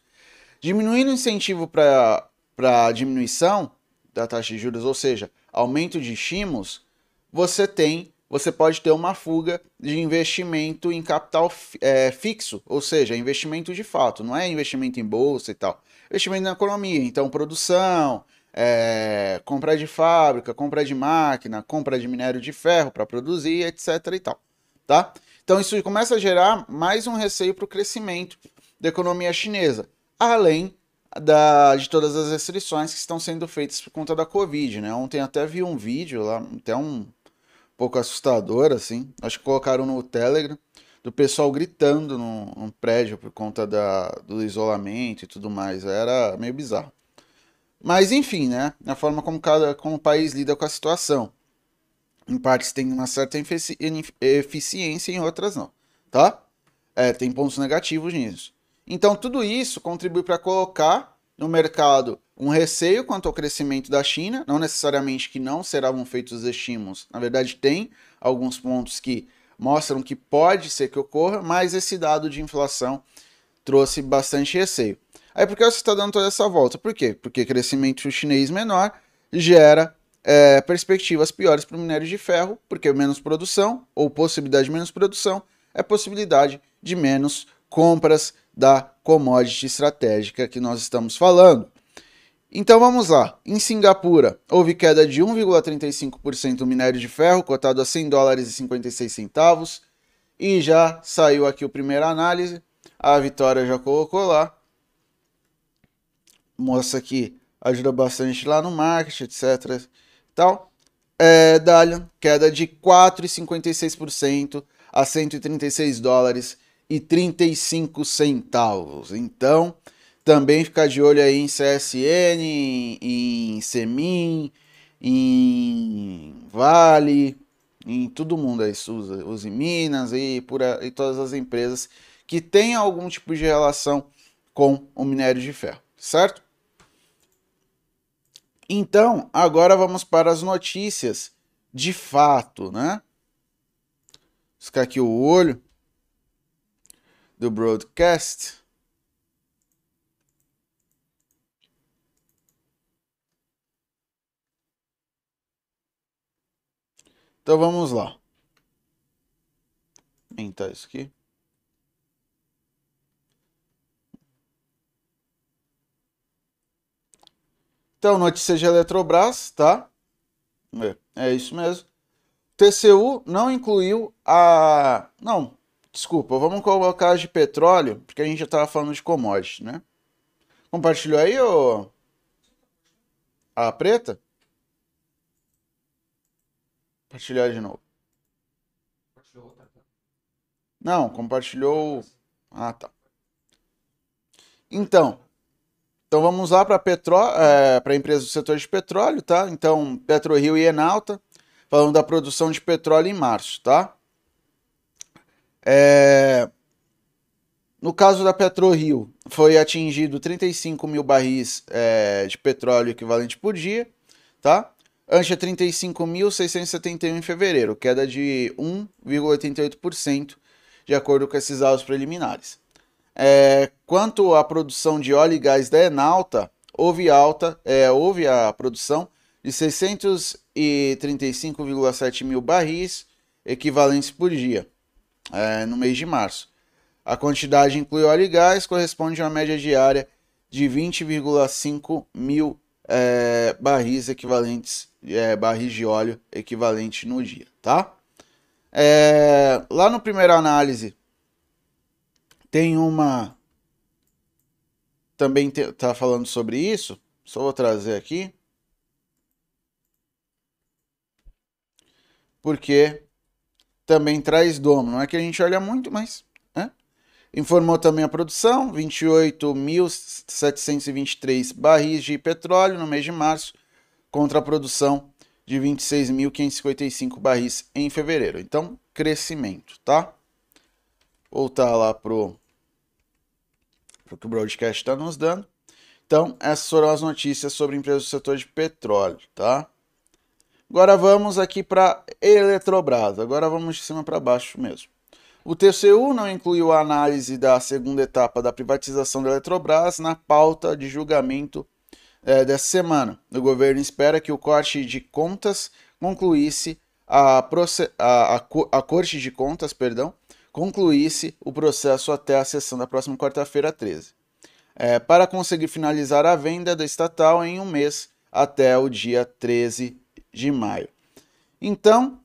Diminuindo o incentivo para diminuição da taxa de juros, ou seja, aumento de estímulos, você tem, você pode ter uma fuga de investimento em capital é, fixo, ou seja, investimento de fato, não é investimento em bolsa e tal, investimento na economia, então produção, é, compra de fábrica, compra de máquina, compra de minério de ferro para produzir, etc. e tal, tá? Então isso começa a gerar mais um receio para o crescimento da economia chinesa além da, de todas as restrições que estão sendo feitas por conta da Covid, né? Ontem até vi um vídeo lá, até um pouco assustador, assim, acho que colocaram no Telegram, do pessoal gritando num, prédio por conta da, do isolamento e tudo mais, era meio bizarro. Mas enfim, né? A forma como cada como o país lida com a situação. Em partes tem uma certa eficiência, em outras não, tá? É, tem pontos negativos nisso. Então, tudo isso contribui para colocar no mercado um receio quanto ao crescimento da China, não necessariamente que não serão feitos estímulos, na verdade, tem alguns pontos que mostram que pode ser que ocorra, mas esse dado de inflação trouxe bastante receio. Aí por que você está dando toda essa volta? Por quê? Porque crescimento chinês menor gera é, perspectivas piores para o minério de ferro, porque menos produção, ou possibilidade de menos produção, é possibilidade de menos compras da commodity estratégica que nós estamos falando. Então vamos lá. Em Singapura, houve queda de 1,35% do minério de ferro, cotado a 100 dólares e 56 centavos. E já saiu aqui a primeira análise. A Vitória já colocou lá. Moça que ajuda bastante lá no marketing, etc. Tal. É, Dalian, queda de 4,56% a 136 dólares e 35 centavos. Então, também ficar de olho aí em CSN, em Semin, em Vale, em todo mundo aí, os, os em Minas e por e todas as empresas que têm algum tipo de relação com o minério de ferro, certo? Então, agora vamos para as notícias de fato, né? Vou ficar aqui o olho do broadcast. Então vamos lá. Aumentar isso aqui. Então, notícia de Eletrobras, tá? É, é isso mesmo. TCU não incluiu a. Não, desculpa, vamos colocar de petróleo, porque a gente já estava falando de commodity, né? Compartilhou aí, ô. A preta? Compartilhar de novo. Não, compartilhou. Ah, tá. Então, então vamos lá para é, a empresa do setor de petróleo, tá? Então, PetroRio e Enalta, falando da produção de petróleo em março, tá? É... No caso da PetroRio, foi atingido 35 mil barris é, de petróleo equivalente por dia, tá? Ancha 35.671 em fevereiro, queda de 1,88%, de acordo com esses dados preliminares. É, quanto à produção de óleo e gás da Enalta, houve alta, é, houve a produção de 635,7 mil barris equivalentes por dia, é, no mês de março. A quantidade inclui óleo e gás, corresponde a uma média diária de 20,5 mil é, barris equivalentes, é, barris de óleo equivalente no dia, tá? É, lá no primeira análise tem uma também te, tá falando sobre isso. Só vou trazer aqui. Porque também traz domo. Não é que a gente olha muito, mas Informou também a produção, 28.723 barris de petróleo no mês de março, contra a produção de 26.555 barris em fevereiro. Então, crescimento, tá? Voltar lá pro, que o broadcast está nos dando. Então, essas foram as notícias sobre empresas do setor de petróleo, tá? Agora vamos aqui para Eletrobras. Agora vamos de cima para baixo mesmo. O TCU não incluiu a análise da segunda etapa da privatização da Eletrobras na pauta de julgamento é, dessa semana. O governo espera que o corte de contas concluísse a, a, a, a Corte de Contas, perdão, concluísse o processo até a sessão da próxima quarta-feira, 13. É, para conseguir finalizar a venda da estatal em um mês até o dia 13 de maio. Então,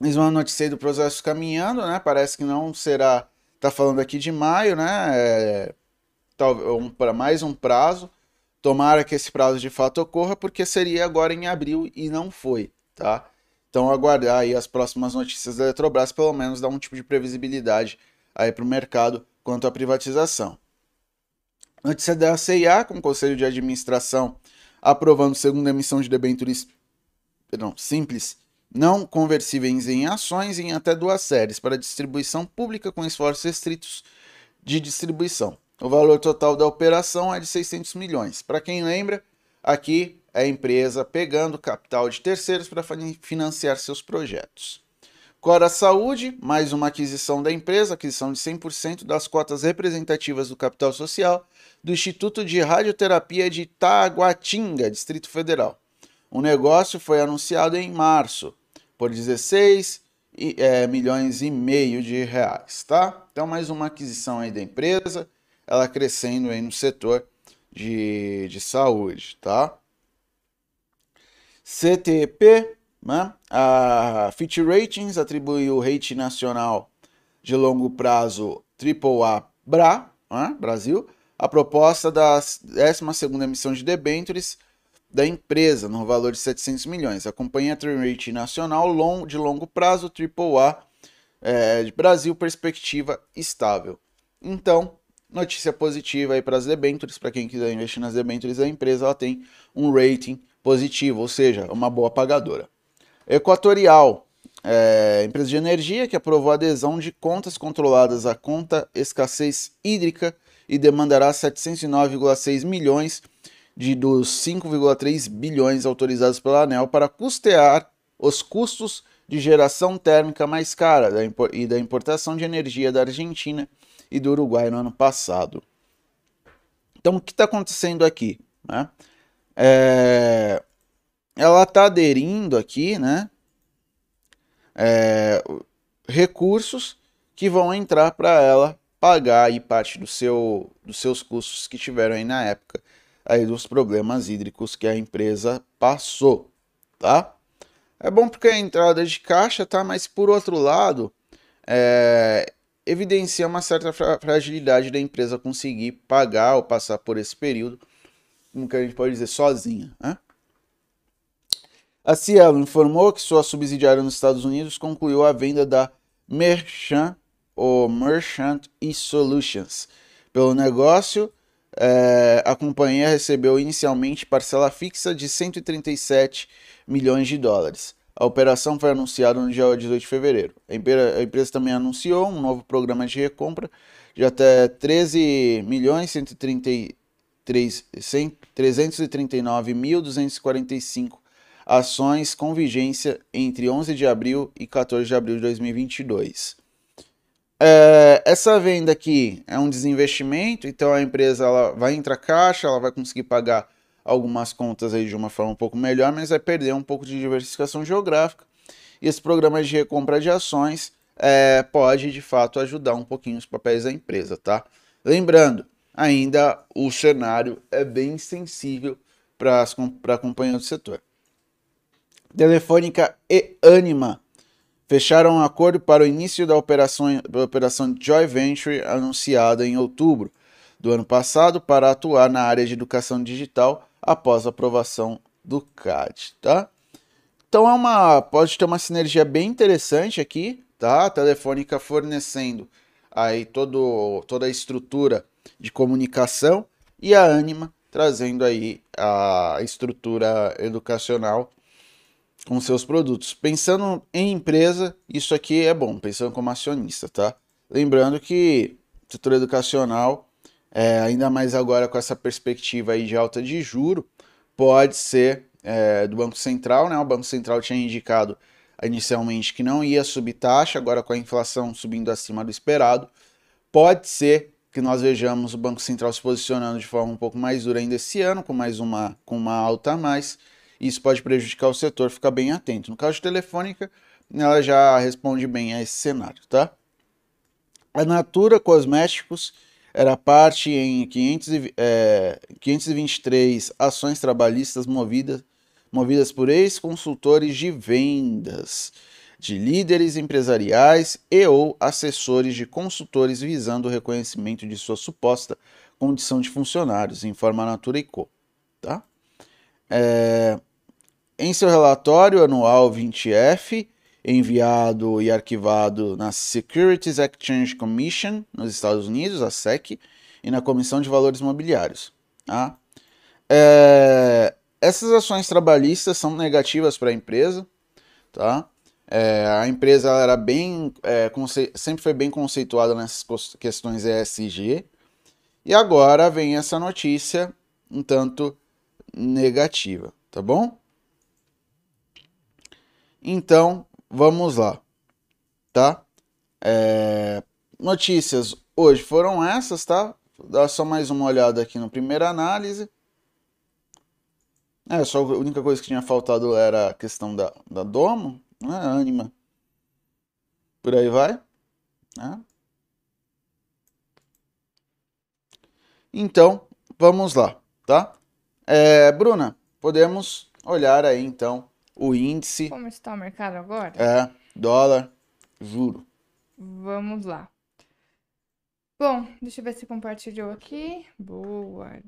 eles vão noticiar do processo caminhando, né? Parece que não será. Tá falando aqui de maio, né? É, um, para mais um prazo. Tomara que esse prazo de fato ocorra, porque seria agora em abril e não foi, tá? Então aguardar aí as próximas notícias da Eletrobras, pelo menos dar um tipo de previsibilidade aí para o mercado quanto à privatização. Notícia da CIA, com o Conselho de Administração aprovando segunda emissão de debêntures perdão, simples não conversíveis em ações em até duas séries para distribuição pública com esforços restritos de distribuição. O valor total da operação é de 600 milhões. Para quem lembra, aqui a empresa pegando capital de terceiros para financiar seus projetos. Cora Saúde, mais uma aquisição da empresa, aquisição de 100% das cotas representativas do capital social do Instituto de Radioterapia de Taguatinga, Distrito Federal. O negócio foi anunciado em março por 16 é, milhões e meio de reais, tá? Então mais uma aquisição aí da empresa, ela crescendo aí no setor de, de saúde, tá? CTP, né? A Fitch Ratings atribuiu o rate nacional de longo prazo AAA BRA, né, Brasil, a proposta da 12ª emissão de debêntures da empresa, no valor de 700 milhões. A companhia tem rating nacional de longo prazo, AAA, é, de Brasil, perspectiva estável. Então, notícia positiva aí para as debêntures, para quem quiser investir nas debêntures da empresa, ela tem um rating positivo, ou seja, uma boa pagadora. Equatorial, é, empresa de energia que aprovou a adesão de contas controladas à conta escassez hídrica e demandará 709,6 milhões de dos 5,3 bilhões autorizados pela ANEL para custear os custos de geração térmica mais cara da, e da importação de energia da Argentina e do Uruguai no ano passado. Então, o que está acontecendo aqui? Né? É, ela está aderindo aqui, né? É, recursos que vão entrar para ela pagar aí parte do seu, dos seus custos que tiveram aí na época aí dos problemas hídricos que a empresa passou, tá? É bom porque a entrada de caixa, tá? Mas por outro lado, é, evidencia uma certa fragilidade da empresa conseguir pagar ou passar por esse período, como que a gente pode dizer, sozinha, né? A Cielo informou que sua subsidiária nos Estados Unidos concluiu a venda da Merchant ou Merchant e-Solutions. Pelo negócio, é, a companhia recebeu inicialmente parcela fixa de 137 milhões de dólares. A operação foi anunciada no dia 18 de fevereiro. A empresa, também anunciou um novo programa de recompra de até 13 milhões 339.245 ações com vigência entre 11 de abril e 14 de abril de 2022. É, essa venda aqui é um desinvestimento, então a empresa ela vai entrar caixa, ela vai conseguir pagar algumas contas aí de uma forma um pouco melhor, mas vai perder um pouco de diversificação geográfica. E esse programa de recompra de ações é, pode de fato ajudar um pouquinho os papéis da empresa, tá? Lembrando, ainda o cenário é bem sensível para a companhia do setor. Telefônica e Anima fecharam um acordo para o início da operação, da operação Joy Venture anunciada em outubro do ano passado para atuar na área de educação digital após a aprovação do CAD, tá? Então é uma pode ter uma sinergia bem interessante aqui, tá? A Telefônica fornecendo aí todo, toda a estrutura de comunicação e a Anima trazendo aí a estrutura educacional com seus produtos. Pensando em empresa, isso aqui é bom, pensando como acionista, tá? Lembrando que setor educacional, é, ainda mais agora com essa perspectiva aí de alta de juro, pode ser é, do Banco Central, né? O Banco Central tinha indicado inicialmente que não ia subir taxa, agora com a inflação subindo acima do esperado, pode ser que nós vejamos o Banco Central se posicionando de forma um pouco mais dura ainda esse ano, com mais uma, com uma alta a mais, isso pode prejudicar o setor, fica bem atento. No caso de Telefônica, ela já responde bem a esse cenário, tá? A Natura Cosméticos era parte em 500, é, 523 ações trabalhistas movidas, movidas por ex-consultores de vendas, de líderes empresariais e ou assessores de consultores visando o reconhecimento de sua suposta condição de funcionários, informa a Natura e Co. Tá? É, em seu relatório anual 20F, enviado e arquivado na Securities Exchange Commission nos Estados Unidos, a SEC, e na Comissão de Valores Mobiliários. Tá? É, essas ações trabalhistas são negativas para a empresa. Tá? É, a empresa era bem, é, sempre foi bem conceituada nessas questões ESG. E agora vem essa notícia um tanto negativa, tá bom? Então, vamos lá, tá? É... Notícias hoje foram essas, tá? Dá só mais uma olhada aqui no primeira análise. É, só a única coisa que tinha faltado era a questão da, da Domo, né? Anima. Por aí vai. Né? Então, vamos lá, tá? É, Bruna, podemos olhar aí então o índice. Como está o mercado agora? É, dólar, juro. Vamos lá. Bom, deixa eu ver se compartilhou aqui. Boa.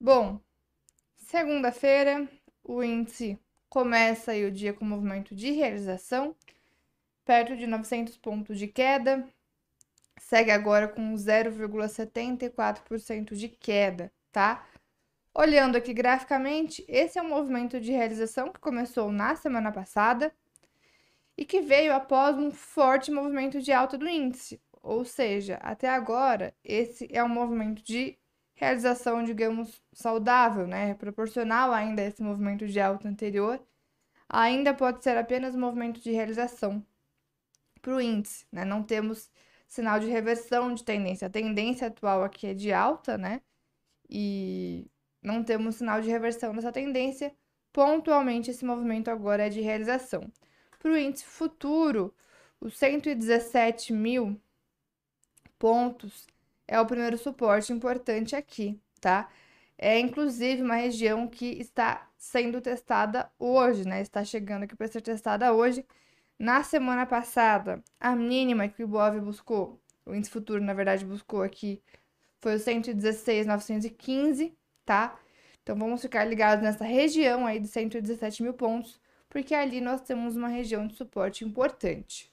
Bom, segunda-feira, o índice começa aí o dia com movimento de realização, perto de 900 pontos de queda. Segue agora com 0,74% de queda, tá? Olhando aqui graficamente, esse é um movimento de realização que começou na semana passada e que veio após um forte movimento de alta do índice. Ou seja, até agora, esse é um movimento de realização, digamos, saudável, né? Proporcional ainda a esse movimento de alta anterior. Ainda pode ser apenas movimento de realização para o índice, né? Não temos sinal de reversão de tendência. A tendência atual aqui é de alta, né? E não temos sinal de reversão dessa tendência. Pontualmente, esse movimento agora é de realização. Para o índice futuro, os 117 mil pontos é o primeiro suporte importante aqui, tá? É inclusive uma região que está sendo testada hoje, né? Está chegando aqui para ser testada hoje. Na semana passada, a mínima que o Ibov buscou, o índice futuro, na verdade, buscou aqui, foi o 116,915, tá? Então vamos ficar ligados nessa região aí de 117 mil pontos, porque ali nós temos uma região de suporte importante.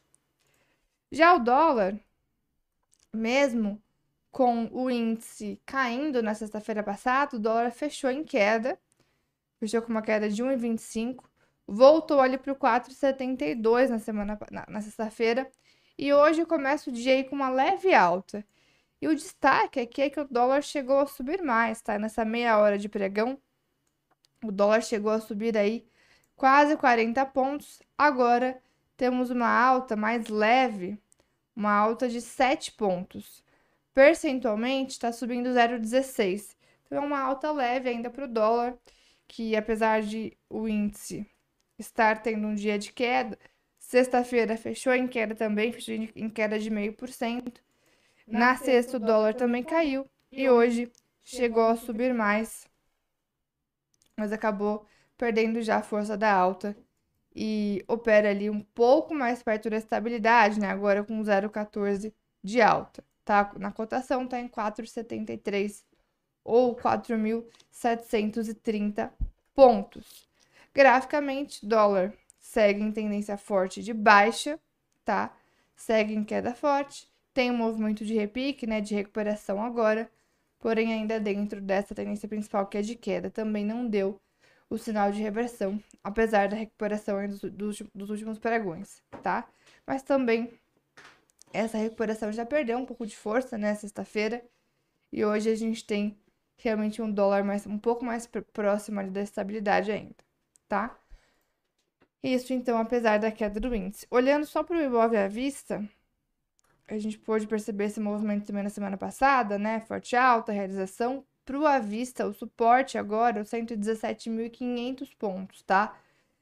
Já o dólar, mesmo com o índice caindo na sexta-feira passada, o dólar fechou em queda, fechou com uma queda de 1,25, voltou ali para o 4,72 na semana na, na sexta-feira e hoje começa o dia aí com uma leve alta. E o destaque aqui é que o dólar chegou a subir mais, tá? Nessa meia hora de pregão, o dólar chegou a subir aí quase 40 pontos. Agora temos uma alta mais leve, uma alta de 7 pontos. Percentualmente está subindo 0,16. Então é uma alta leve ainda para o dólar, que apesar de o índice estar tendo um dia de queda, sexta-feira fechou em queda também, fechou em queda de 0,5%. Na sexta, o dólar também caiu e hoje chegou a subir mais, mas acabou perdendo já a força da alta e opera ali um pouco mais perto da estabilidade, né? Agora com 0,14 de alta, tá? Na cotação tá em 4,73 ou 4.730 pontos. Graficamente, dólar segue em tendência forte de baixa, tá? Segue em queda forte tem um movimento de repique, né, de recuperação agora, porém ainda dentro dessa tendência principal que é de queda, também não deu o sinal de reversão, apesar da recuperação dos, dos, dos últimos pregões, tá? Mas também essa recuperação já perdeu um pouco de força, né, sexta-feira, e hoje a gente tem realmente um dólar mais, um pouco mais próximo ali da estabilidade ainda, tá? Isso, então, apesar da queda do índice. Olhando só para o Ibov à vista, a gente pôde perceber esse movimento também na semana passada, né? Forte alta, realização. Para o à vista, o suporte agora, os 117.500 pontos, tá?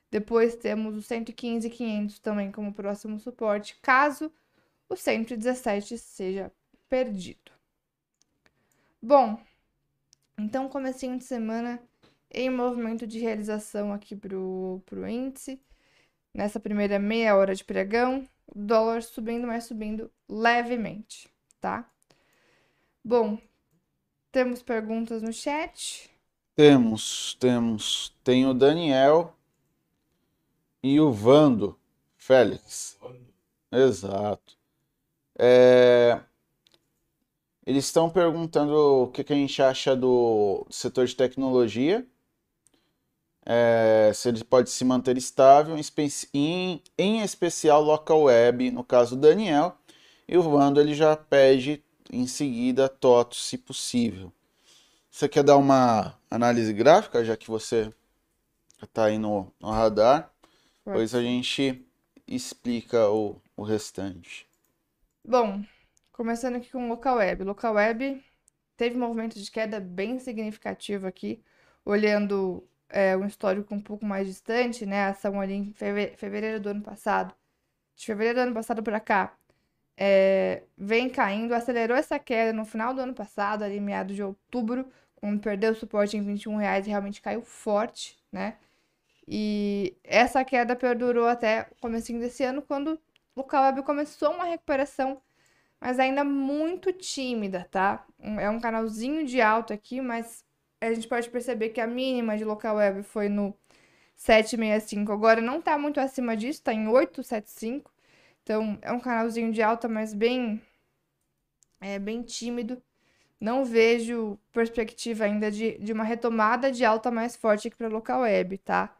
Depois temos o 115.500 também como próximo suporte, caso o 117 seja perdido. Bom, então comecinho de semana em movimento de realização aqui pro, pro índice. Nessa primeira meia hora de pregão, o dólar subindo, mas subindo levemente, tá? Bom, temos perguntas no chat? Temos, temos. Tem o Daniel e o Vando Félix. Exato. É... Eles estão perguntando o que, que a gente acha do setor de tecnologia é, se ele pode se manter estável, em, em especial local web, no caso do Daniel, e o Vando ele já pede em seguida TOTO, se possível. Você quer dar uma análise gráfica, já que você está aí no, no radar? Pois a gente explica o, o restante. Bom, começando aqui com o local web. Local web teve movimento de queda bem significativo aqui, olhando é, um histórico um pouco mais distante, né? A ação ali em fevereiro do ano passado. De fevereiro do ano passado para cá, é, vem caindo, acelerou essa queda no final do ano passado, ali meados de outubro, quando perdeu o suporte em 21 reais e realmente caiu forte, né? E essa queda perdurou até o começo desse ano, quando o Calab começou uma recuperação mas ainda muito tímida, tá? É um canalzinho de alta aqui, mas a gente pode perceber que a mínima de local web foi no 765. Agora não tá muito acima disso, tá em 875. Então é um canalzinho de alta, mas bem é bem tímido. Não vejo perspectiva ainda de, de uma retomada de alta mais forte aqui para local web, tá?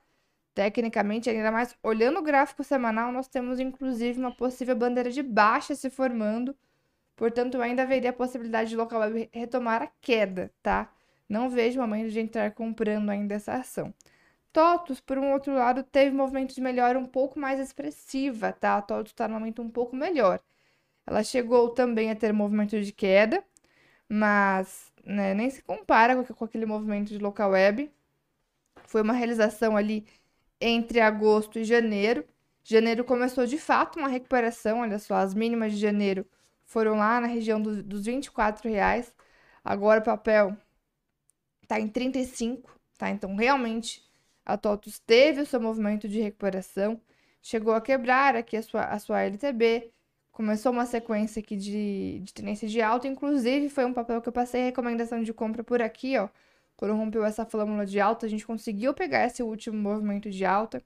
Tecnicamente, ainda mais olhando o gráfico semanal, nós temos inclusive uma possível bandeira de baixa se formando. Portanto, ainda veria a possibilidade de local web retomar a queda, tá? Não vejo momento de entrar comprando ainda essa ação. TOTUS, por um outro lado, teve movimento de melhora um pouco mais expressiva, tá? A TOTUS está no momento um pouco melhor. Ela chegou também a ter movimento de queda, mas né, nem se compara com, com aquele movimento de local web. Foi uma realização ali entre agosto e janeiro. Janeiro começou de fato uma recuperação, olha só, as mínimas de janeiro foram lá na região do, dos 24 reais. Agora o papel tá em 35, tá? Então realmente a TOTUS teve o seu movimento de recuperação, chegou a quebrar aqui a sua, a sua LTB, começou uma sequência aqui de, de tendência de alta, inclusive foi um papel que eu passei recomendação de compra por aqui, ó. Quando rompeu essa flâmula de alta, a gente conseguiu pegar esse último movimento de alta.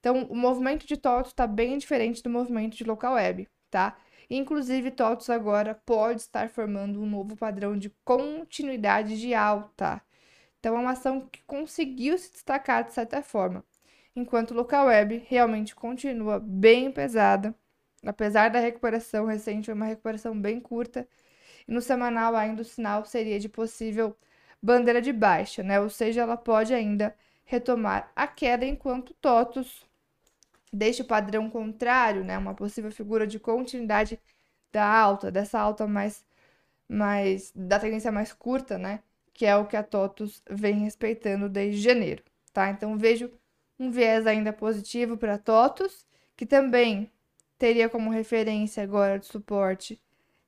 Então, o movimento de TOTUS está bem diferente do movimento de local web, tá? Inclusive, TOTUS agora pode estar formando um novo padrão de continuidade de alta. Então, é uma ação que conseguiu se destacar de certa forma. Enquanto o local web realmente continua bem pesada, apesar da recuperação recente, foi uma recuperação bem curta. E no semanal, ainda o sinal seria de possível bandeira de baixa, né? Ou seja, ela pode ainda retomar a queda enquanto TOTUS deixa o padrão contrário, né? Uma possível figura de continuidade da alta, dessa alta mais, mais da tendência mais curta, né? Que é o que a TOTUS vem respeitando desde janeiro, tá? Então vejo um viés ainda positivo para TOTUS, que também teria como referência agora de suporte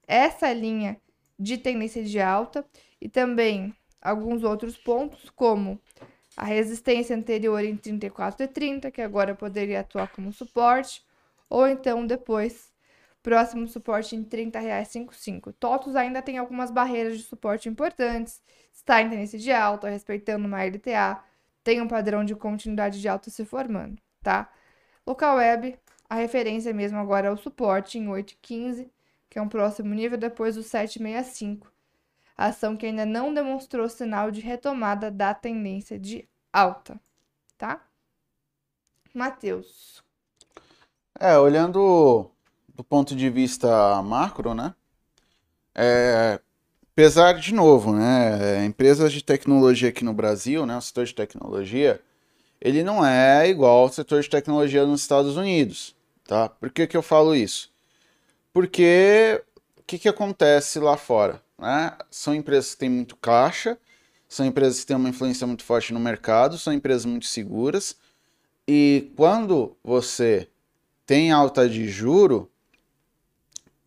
essa linha de tendência de alta e também alguns outros pontos, como a resistência anterior em 34,30, que agora poderia atuar como suporte, ou então depois, próximo suporte em R$ 30,55. TOTUS ainda tem algumas barreiras de suporte importantes, está em tendência de alta, respeitando uma LTA, tem um padrão de continuidade de alta se formando, tá? Local web, a referência mesmo agora é o suporte em 8,15, que é um próximo nível, depois o 7,65 ação que ainda não demonstrou sinal de retomada da tendência de alta, tá? Matheus. É, olhando do ponto de vista macro, né? É, apesar de novo, né? Empresas de tecnologia aqui no Brasil, né? O setor de tecnologia, ele não é igual ao setor de tecnologia nos Estados Unidos, tá? Por que, que eu falo isso? Porque o que, que acontece lá fora? Né? São empresas que têm muito caixa, são empresas que têm uma influência muito forte no mercado, são empresas muito seguras. E quando você tem alta de juro,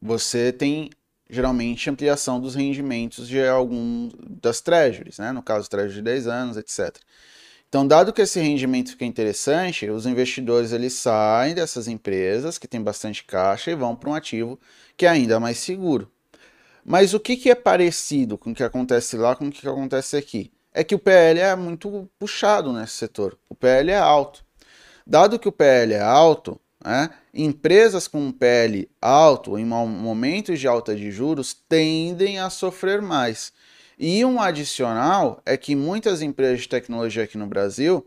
você tem geralmente ampliação dos rendimentos de algum das treasuries, né? no caso treasury de 10 anos, etc. Então, dado que esse rendimento fica interessante, os investidores eles saem dessas empresas que têm bastante caixa e vão para um ativo que é ainda mais seguro. Mas o que, que é parecido com o que acontece lá com o que acontece aqui? É que o PL é muito puxado nesse setor. O PL é alto. Dado que o PL é alto, né, empresas com PL alto em momentos de alta de juros tendem a sofrer mais. E um adicional é que muitas empresas de tecnologia aqui no Brasil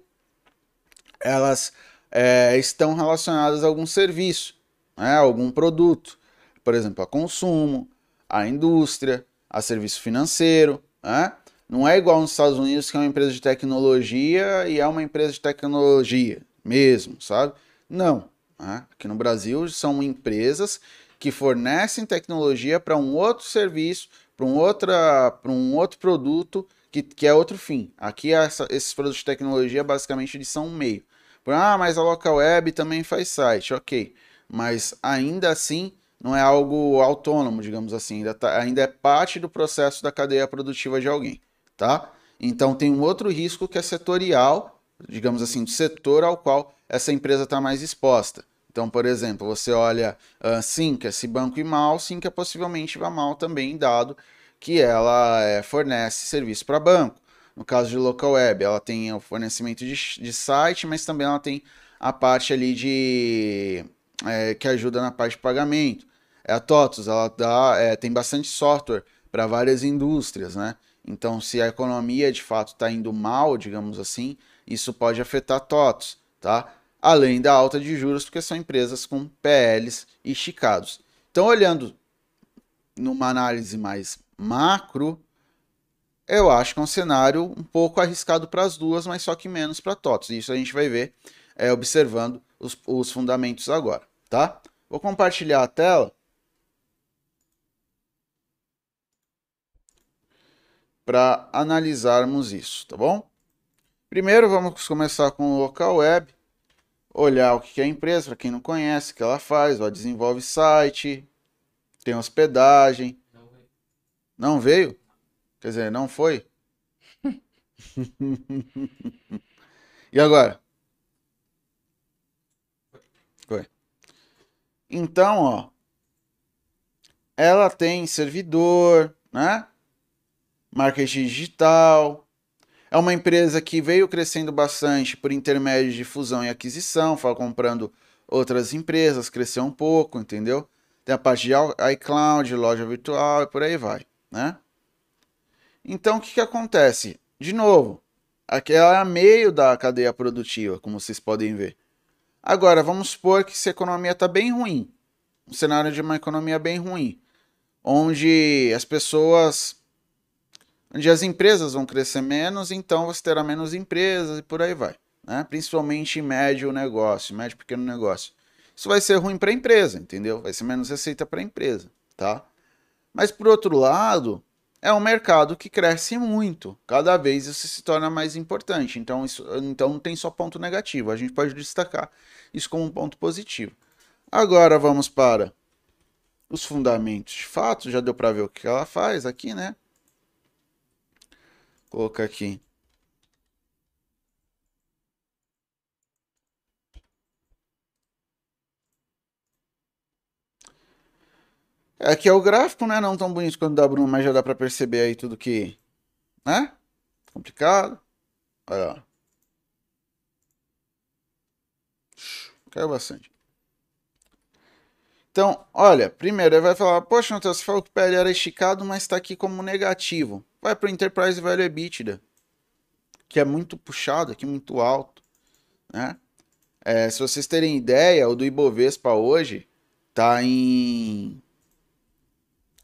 elas é, estão relacionadas a algum serviço, né, algum produto, por exemplo, a consumo, a indústria, a serviço financeiro. Né? Não é igual nos Estados Unidos, que é uma empresa de tecnologia e é uma empresa de tecnologia mesmo, sabe? Não. Né? Aqui no Brasil são empresas que fornecem tecnologia para um outro serviço, para um, outra, um outro produto que, que é outro fim. Aqui essa, esses produtos de tecnologia basicamente eles são um meio. Ah, mas a local web também faz site, ok. Mas ainda assim não é algo autônomo, digamos assim, ainda, tá, ainda é parte do processo da cadeia produtiva de alguém, tá? Então tem um outro risco que é setorial, digamos assim, do setor ao qual essa empresa está mais exposta. Então, por exemplo, você olha uh, Sinca, se banco e mal, Sinca possivelmente vai mal também, dado que ela é, fornece serviço para banco. No caso de local web, ela tem o fornecimento de, de site, mas também ela tem a parte ali de é, que ajuda na parte de pagamento. É a TOTUS, ela dá, é, tem bastante software para várias indústrias, né? Então, se a economia de fato está indo mal, digamos assim, isso pode afetar TOTUS, tá? Além da alta de juros, porque são empresas com PLs esticados. Então, olhando numa análise mais macro, eu acho que é um cenário um pouco arriscado para as duas, mas só que menos para TOTOS. Isso a gente vai ver é, observando os, os fundamentos agora, tá? Vou compartilhar a tela. Para analisarmos isso, tá bom? Primeiro vamos começar com o local web, olhar o que é a empresa, para quem não conhece, o que ela faz, ó, desenvolve site, tem hospedagem. Não veio? Quer dizer, não foi? [laughs] e agora? Foi. Então, ó, ela tem servidor, né? Marketing digital. É uma empresa que veio crescendo bastante por intermédio de fusão e aquisição, foi comprando outras empresas, cresceu um pouco, entendeu? Tem a parte de iCloud, loja virtual e por aí vai, né? Então, o que, que acontece? De novo, aqui é a meio da cadeia produtiva, como vocês podem ver. Agora, vamos supor que essa economia está bem ruim. Um cenário de uma economia bem ruim. Onde as pessoas. Onde as empresas vão crescer menos, então você terá menos empresas e por aí vai. Né? Principalmente em médio negócio, médio pequeno negócio. Isso vai ser ruim para a empresa, entendeu? Vai ser menos receita para a empresa, tá? Mas por outro lado, é um mercado que cresce muito. Cada vez isso se torna mais importante. Então, isso, então não tem só ponto negativo. A gente pode destacar isso como um ponto positivo. Agora vamos para os fundamentos de fato. Já deu para ver o que ela faz aqui, né? Colocar aqui. Aqui é o gráfico, né? Não tão bonito quanto o da Bruna, mas já dá para perceber aí tudo que, né? Complicado. Olha lá. Caiu bastante. Então, olha, primeiro ele vai falar, poxa, Matheus, você falou que o PL era esticado, mas está aqui como negativo. Vai para Enterprise Value EBITDA, que é muito puxado aqui, muito alto, né? É, se vocês terem ideia, o do Ibovespa hoje tá em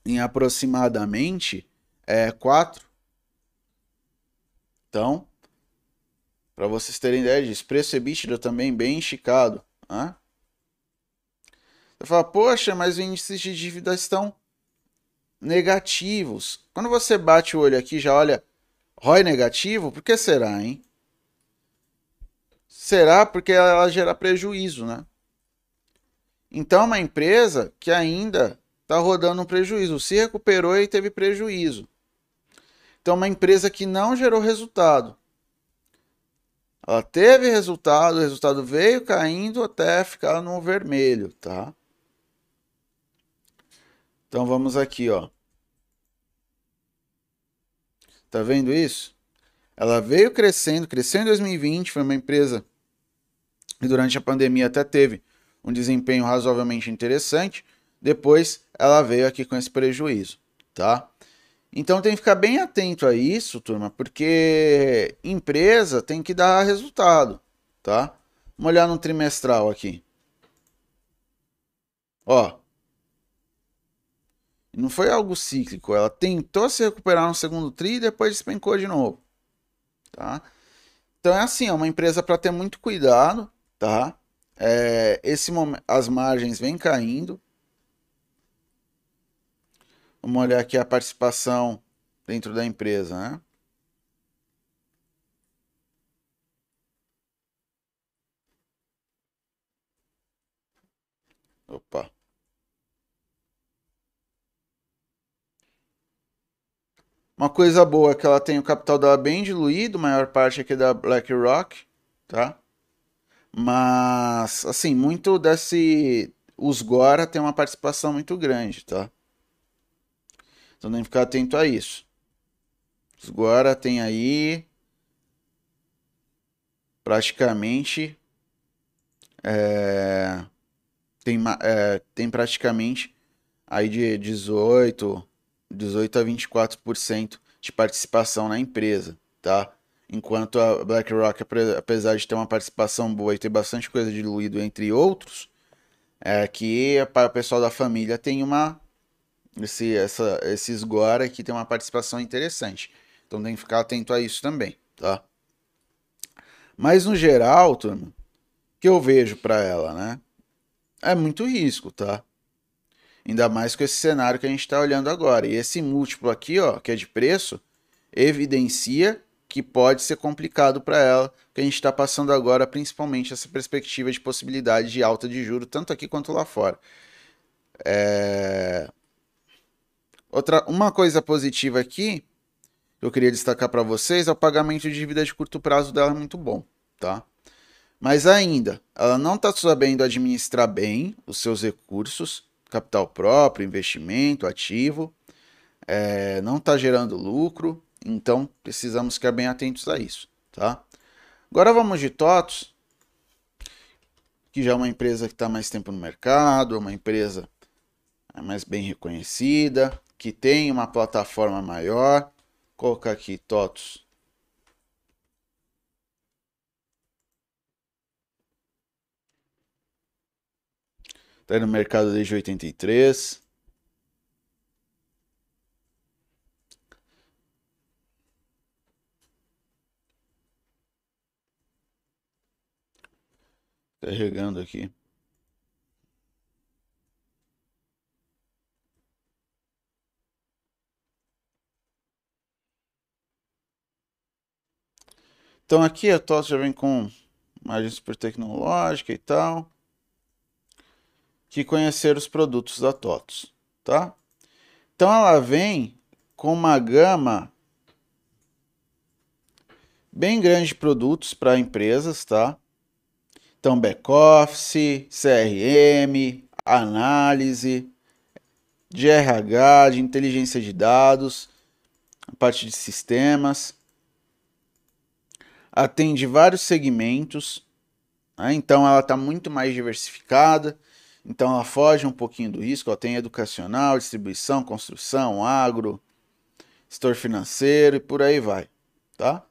em aproximadamente é, 4. Então, para vocês terem ideia disso, preço EBITDA também bem esticado. Né? Você fala, poxa, mas os índices de dívida estão negativos. Quando você bate o olho aqui já olha ROI negativo, por que será, hein? Será porque ela gera prejuízo, né? Então, é uma empresa que ainda está rodando um prejuízo. Se recuperou e teve prejuízo. Então, uma empresa que não gerou resultado. Ela teve resultado, o resultado veio caindo até ficar no vermelho, tá? Então vamos aqui, ó. Tá vendo isso? Ela veio crescendo, cresceu em 2020, foi uma empresa que durante a pandemia até teve um desempenho razoavelmente interessante. Depois ela veio aqui com esse prejuízo, tá? Então tem que ficar bem atento a isso, turma, porque empresa tem que dar resultado, tá? Vamos olhar no trimestral aqui. Ó. Não foi algo cíclico, ela tentou se recuperar no segundo tri e depois despencou de novo, tá? Então é assim, é uma empresa para ter muito cuidado, tá? É, esse momento, as margens vêm caindo, Vamos olhar aqui a participação dentro da empresa, né? Opa. Uma coisa boa é que ela tem o capital dela bem diluído, maior parte aqui da BlackRock, tá? Mas, assim, muito desse. Os Gora tem uma participação muito grande, tá? Então tem que ficar atento a isso. Os Gora tem aí. Praticamente. É, tem, é, tem praticamente aí de 18, 18 a 24% de participação na empresa, tá? Enquanto a BlackRock, apesar de ter uma participação boa e ter bastante coisa diluído entre outros, é que para o pessoal da família tem uma esse essa esses Gora aqui tem uma participação interessante. Então tem que ficar atento a isso também, tá? Mas no geral, turma, que eu vejo para ela, né? É muito risco, tá? Ainda mais com esse cenário que a gente está olhando agora. E esse múltiplo aqui, ó, que é de preço, evidencia que pode ser complicado para ela, que a gente está passando agora, principalmente essa perspectiva de possibilidade de alta de juros, tanto aqui quanto lá fora. É... Outra, uma coisa positiva aqui, que eu queria destacar para vocês, é o pagamento de dívida de curto prazo dela é muito bom, tá? Mas ainda, ela não está sabendo administrar bem os seus recursos, capital próprio, investimento, ativo, é, não está gerando lucro, então precisamos ficar bem atentos a isso, tá? Agora vamos de TOTOS, que já é uma empresa que está mais tempo no mercado, uma empresa mais bem reconhecida, que tem uma plataforma maior. Vou colocar aqui TOTOS Tá aí no mercado desde 83. Carregando aqui. Então aqui a TOS já vem com margem super tecnológica e tal que conhecer os produtos da TOTOS, tá? Então ela vem com uma gama bem grande de produtos para empresas, tá? Então back-office, CRM, análise, de RH, de inteligência de dados, a parte de sistemas, atende vários segmentos, né? então ela está muito mais diversificada. Então ela foge um pouquinho do risco, tem educacional, distribuição, construção, agro, setor financeiro e por aí vai, tá?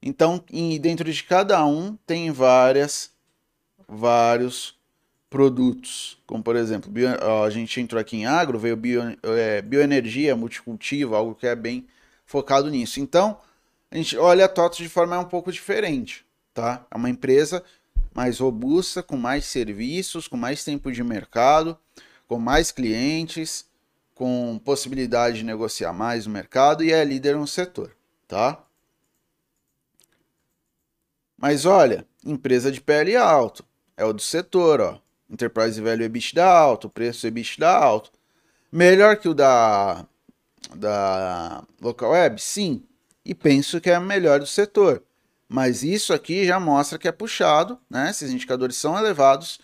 Então, em, dentro de cada um tem várias vários produtos, como por exemplo, bio, ó, a gente entrou aqui em agro, veio bio, é, bioenergia, multicultivo, algo que é bem focado nisso. Então, a gente olha a TOTOS de forma um pouco diferente, tá? É uma empresa mais robusta, com mais serviços, com mais tempo de mercado, com mais clientes, com possibilidade de negociar mais no mercado e é líder no setor, tá? Mas olha, empresa de PL alto, é o do setor, ó. Enterprise Value EBITDA alto, preço EBITDA alto. Melhor que o da da Local Web? Sim. E penso que é o melhor do setor. Mas isso aqui já mostra que é puxado, né? Esses indicadores são elevados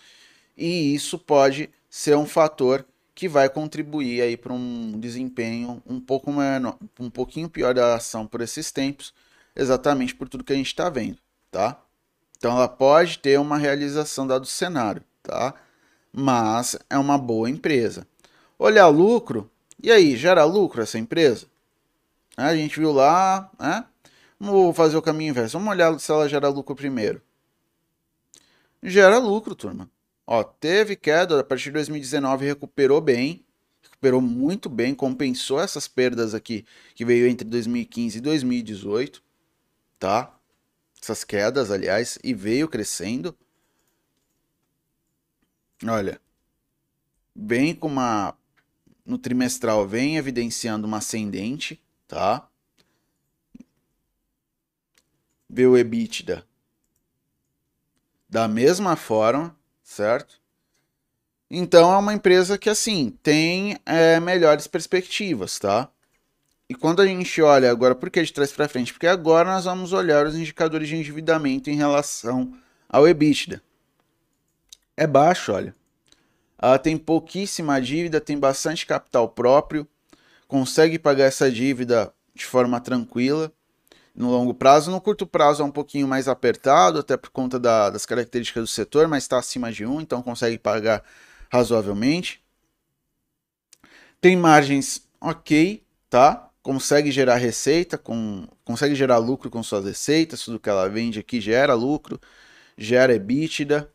e isso pode ser um fator que vai contribuir aí para um desempenho um pouco menor, um pouquinho pior da ação por esses tempos, exatamente por tudo que a gente está vendo, tá? Então ela pode ter uma realização dado o cenário, tá? Mas é uma boa empresa. Olhar lucro, e aí, gera lucro essa empresa? A gente viu lá, né? Vamos fazer o caminho inverso. Vamos olhar se ela gera lucro primeiro. Gera lucro, turma. Ó, teve queda a partir de 2019, recuperou bem, recuperou muito bem, compensou essas perdas aqui que veio entre 2015 e 2018, tá? Essas quedas, aliás, e veio crescendo. Olha, vem com uma no trimestral vem evidenciando uma ascendente, tá? Vê o EBITDA da mesma forma, certo? Então é uma empresa que assim tem é, melhores perspectivas, tá? E quando a gente olha agora, por que de trás para frente? Porque agora nós vamos olhar os indicadores de endividamento em relação ao EBITDA. É baixo, olha. Ela tem pouquíssima dívida, tem bastante capital próprio, consegue pagar essa dívida de forma tranquila no longo prazo. No curto prazo é um pouquinho mais apertado, até por conta da, das características do setor, mas está acima de 1, então consegue pagar razoavelmente. Tem margens ok, tá? Consegue gerar receita, com, consegue gerar lucro com suas receitas, tudo que ela vende aqui gera lucro, gera EBITDA.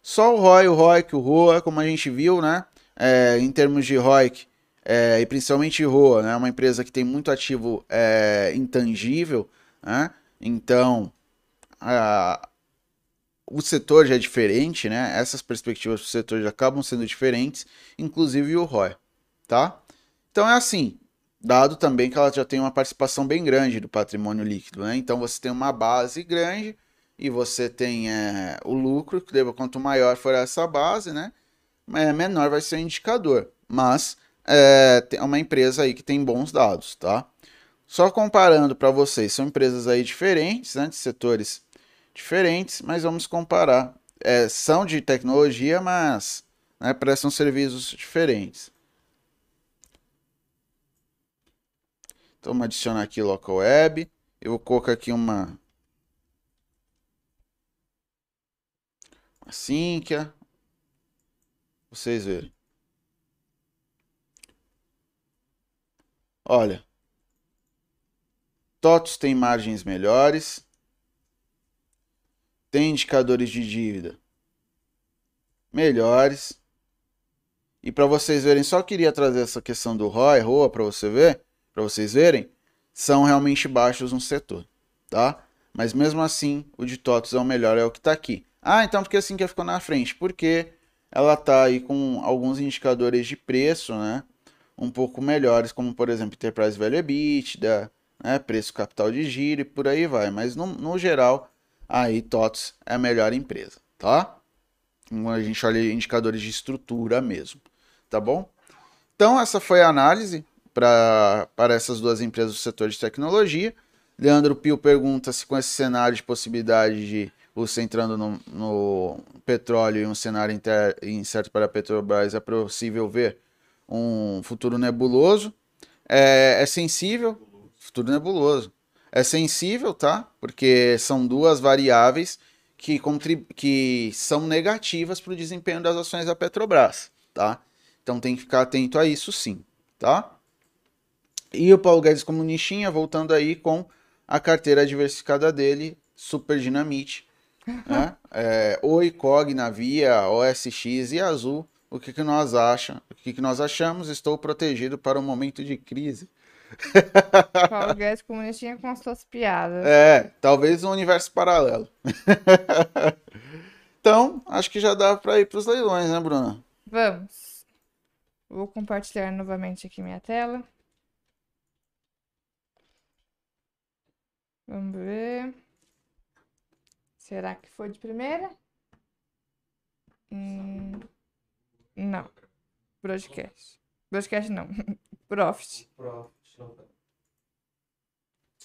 Só o ROI, o ROIC, o ROA, como a gente viu, né? É, em termos de ROIC, é, e principalmente ROA, né? Uma empresa que tem muito ativo é, intangível, né? Então, a, o setor já é diferente, né? Essas perspectivas do setor já acabam sendo diferentes, inclusive o ROI, tá? Então é assim, dado também que ela já tem uma participação bem grande do patrimônio líquido, né? Então você tem uma base grande e você tem é, o lucro, que quanto maior for essa base, né? É, menor vai ser o indicador. Mas é, uma empresa aí que tem bons dados, tá? Só comparando para vocês, são empresas aí diferentes, né, de setores diferentes, mas vamos comparar. É, são de tecnologia, mas né, prestam serviços diferentes. Então, vamos adicionar aqui local web. Eu vou colocar aqui uma, uma Sinqia. Vocês verem. Olha, TOTOS tem margens melhores, tem indicadores de dívida melhores. E para vocês verem, só queria trazer essa questão do ROI, ROA para você ver, para vocês verem, são realmente baixos no setor, tá? Mas mesmo assim, o de TOTOS é o melhor, é o que está aqui. Ah, então por que assim que ficou na frente? Porque ela está aí com alguns indicadores de preço, né? um pouco melhores, como por exemplo Enterprise Value EBITDA, né, preço capital de giro e por aí vai. Mas no, no geral, aí TOTS é a melhor empresa, tá? A gente olha indicadores de estrutura mesmo, tá bom? Então essa foi a análise para essas duas empresas do setor de tecnologia. Leandro Pio pergunta se com esse cenário de possibilidade de você entrando no, no petróleo e um cenário inter, incerto para a Petrobras, é possível ver um futuro nebuloso. É, é sensível, futuro nebuloso. É sensível, tá? Porque são duas variáveis que, que são negativas para o desempenho das ações da Petrobras, tá? Então tem que ficar atento a isso sim, tá? E o Paulo Guedes como nichinha, voltando aí com a carteira diversificada dele, Super Dinamite, [laughs] né? é, Oi, Cogna, Via, OSX e Azul o que, que nós acham? O que, que nós achamos? Estou protegido para um momento de crise. Paulo Guedes comunistinha com as suas piadas. É, talvez um universo paralelo. [laughs] então, acho que já dá para ir para os leilões, né, Bruna? Vamos. Vou compartilhar novamente aqui minha tela. Vamos ver. Será que foi de primeira? Hum. Não. Broadcast. Broadcast não. [laughs] Profit. Profit.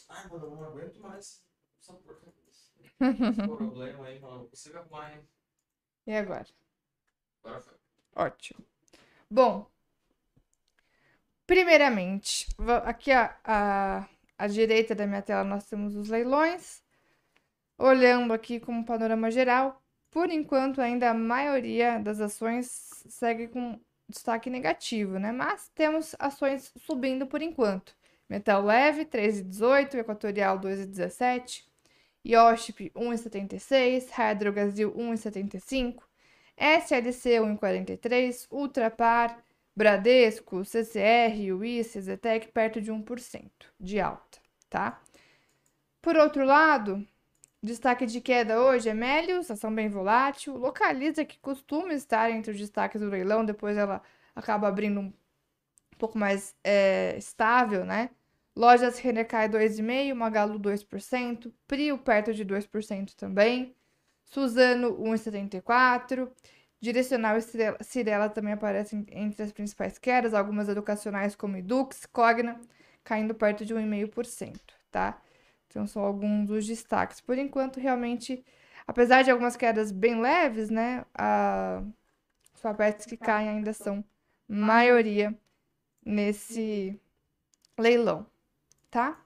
Ai, mano, eu não aguento mais essa porcaria. [laughs] problema aí, mano. Não consigo arrumar, hein? E agora? Agora foi. Ótimo. Bom, primeiramente, aqui a, a, à direita da minha tela nós temos os leilões. Olhando aqui como panorama geral, por enquanto ainda a maioria das ações segue com destaque negativo, né? Mas temos ações subindo por enquanto. Metal Leve 13,18, Equatorial 2,17, Yoship 1,76, Hydrogasil 1,75, SLC 1,43, Ultrapar, Bradesco, CCR, UIS, Zetec perto de 1% de alta, tá? Por outro lado, Destaque de queda hoje é Melius, ação bem volátil. Localiza, que costuma estar entre os destaques do leilão, depois ela acaba abrindo um pouco mais é, estável, né? Lojas Renecai 2,5%, Magalu 2%, Prio perto de 2% também, Suzano 1,74%, Direcional e Cirela também aparecem entre as principais quedas, algumas educacionais como Edux, Cogna, caindo perto de 1,5%, tá? Então, são alguns dos destaques. Por enquanto, realmente, Apesar de algumas quedas bem leves, né? A... Os papéis que caem ainda são maioria nesse leilão, tá?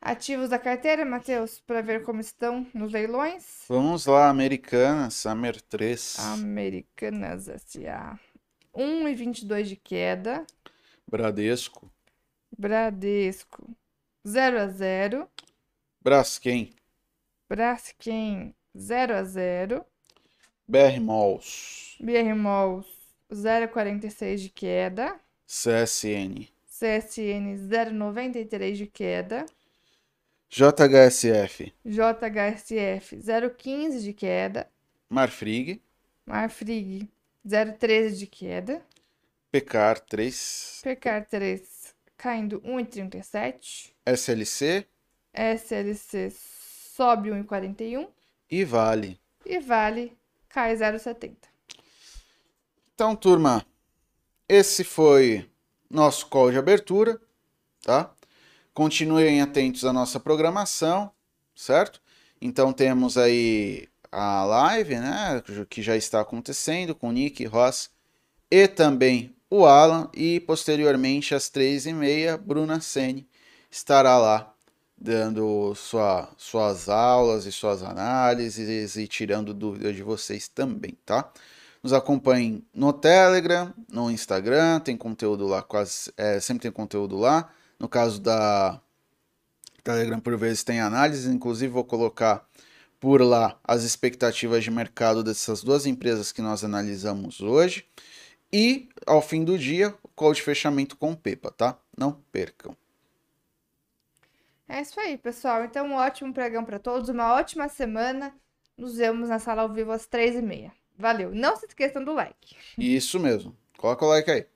Ativos da carteira, Matheus, para ver como estão nos leilões. Vamos lá, Americanas, Summer 3. Americanas S.A. 1,22 de queda. Bradesco. Bradesco 0 a 0. Braskem. Braskem 0 a 0. BR Malls. BR Malls 0,46 de queda. CSN. CSN 0,93 de queda. JHSF. JHSF 0,15 de queda. Marfrig. Marfrig 0,13 de queda. Pecar 3. Pecar 3 caindo 1,37. SLC SLC sobe 1,41. e Vale. E Vale cai 0,70. Então, turma, esse foi nosso call de abertura, tá? Continuem atentos à nossa programação, certo? Então temos aí a live, né, que já está acontecendo com Nick, Ross e também o Alan e posteriormente às três e meia, Bruna Sene estará lá dando sua, suas aulas e suas análises e tirando dúvidas de vocês também, tá? Nos acompanhem no Telegram, no Instagram, tem conteúdo lá, quase é, sempre tem conteúdo lá. No caso da Telegram, por vezes tem análise, inclusive vou colocar por lá as expectativas de mercado dessas duas empresas que nós analisamos hoje. E ao fim do dia, o call de fechamento com o Pepa, tá? Não percam. É isso aí, pessoal. Então, um ótimo pregão para todos, uma ótima semana. Nos vemos na sala ao vivo às três e meia. Valeu. Não se esqueçam do like. Isso mesmo. Coloca o like aí.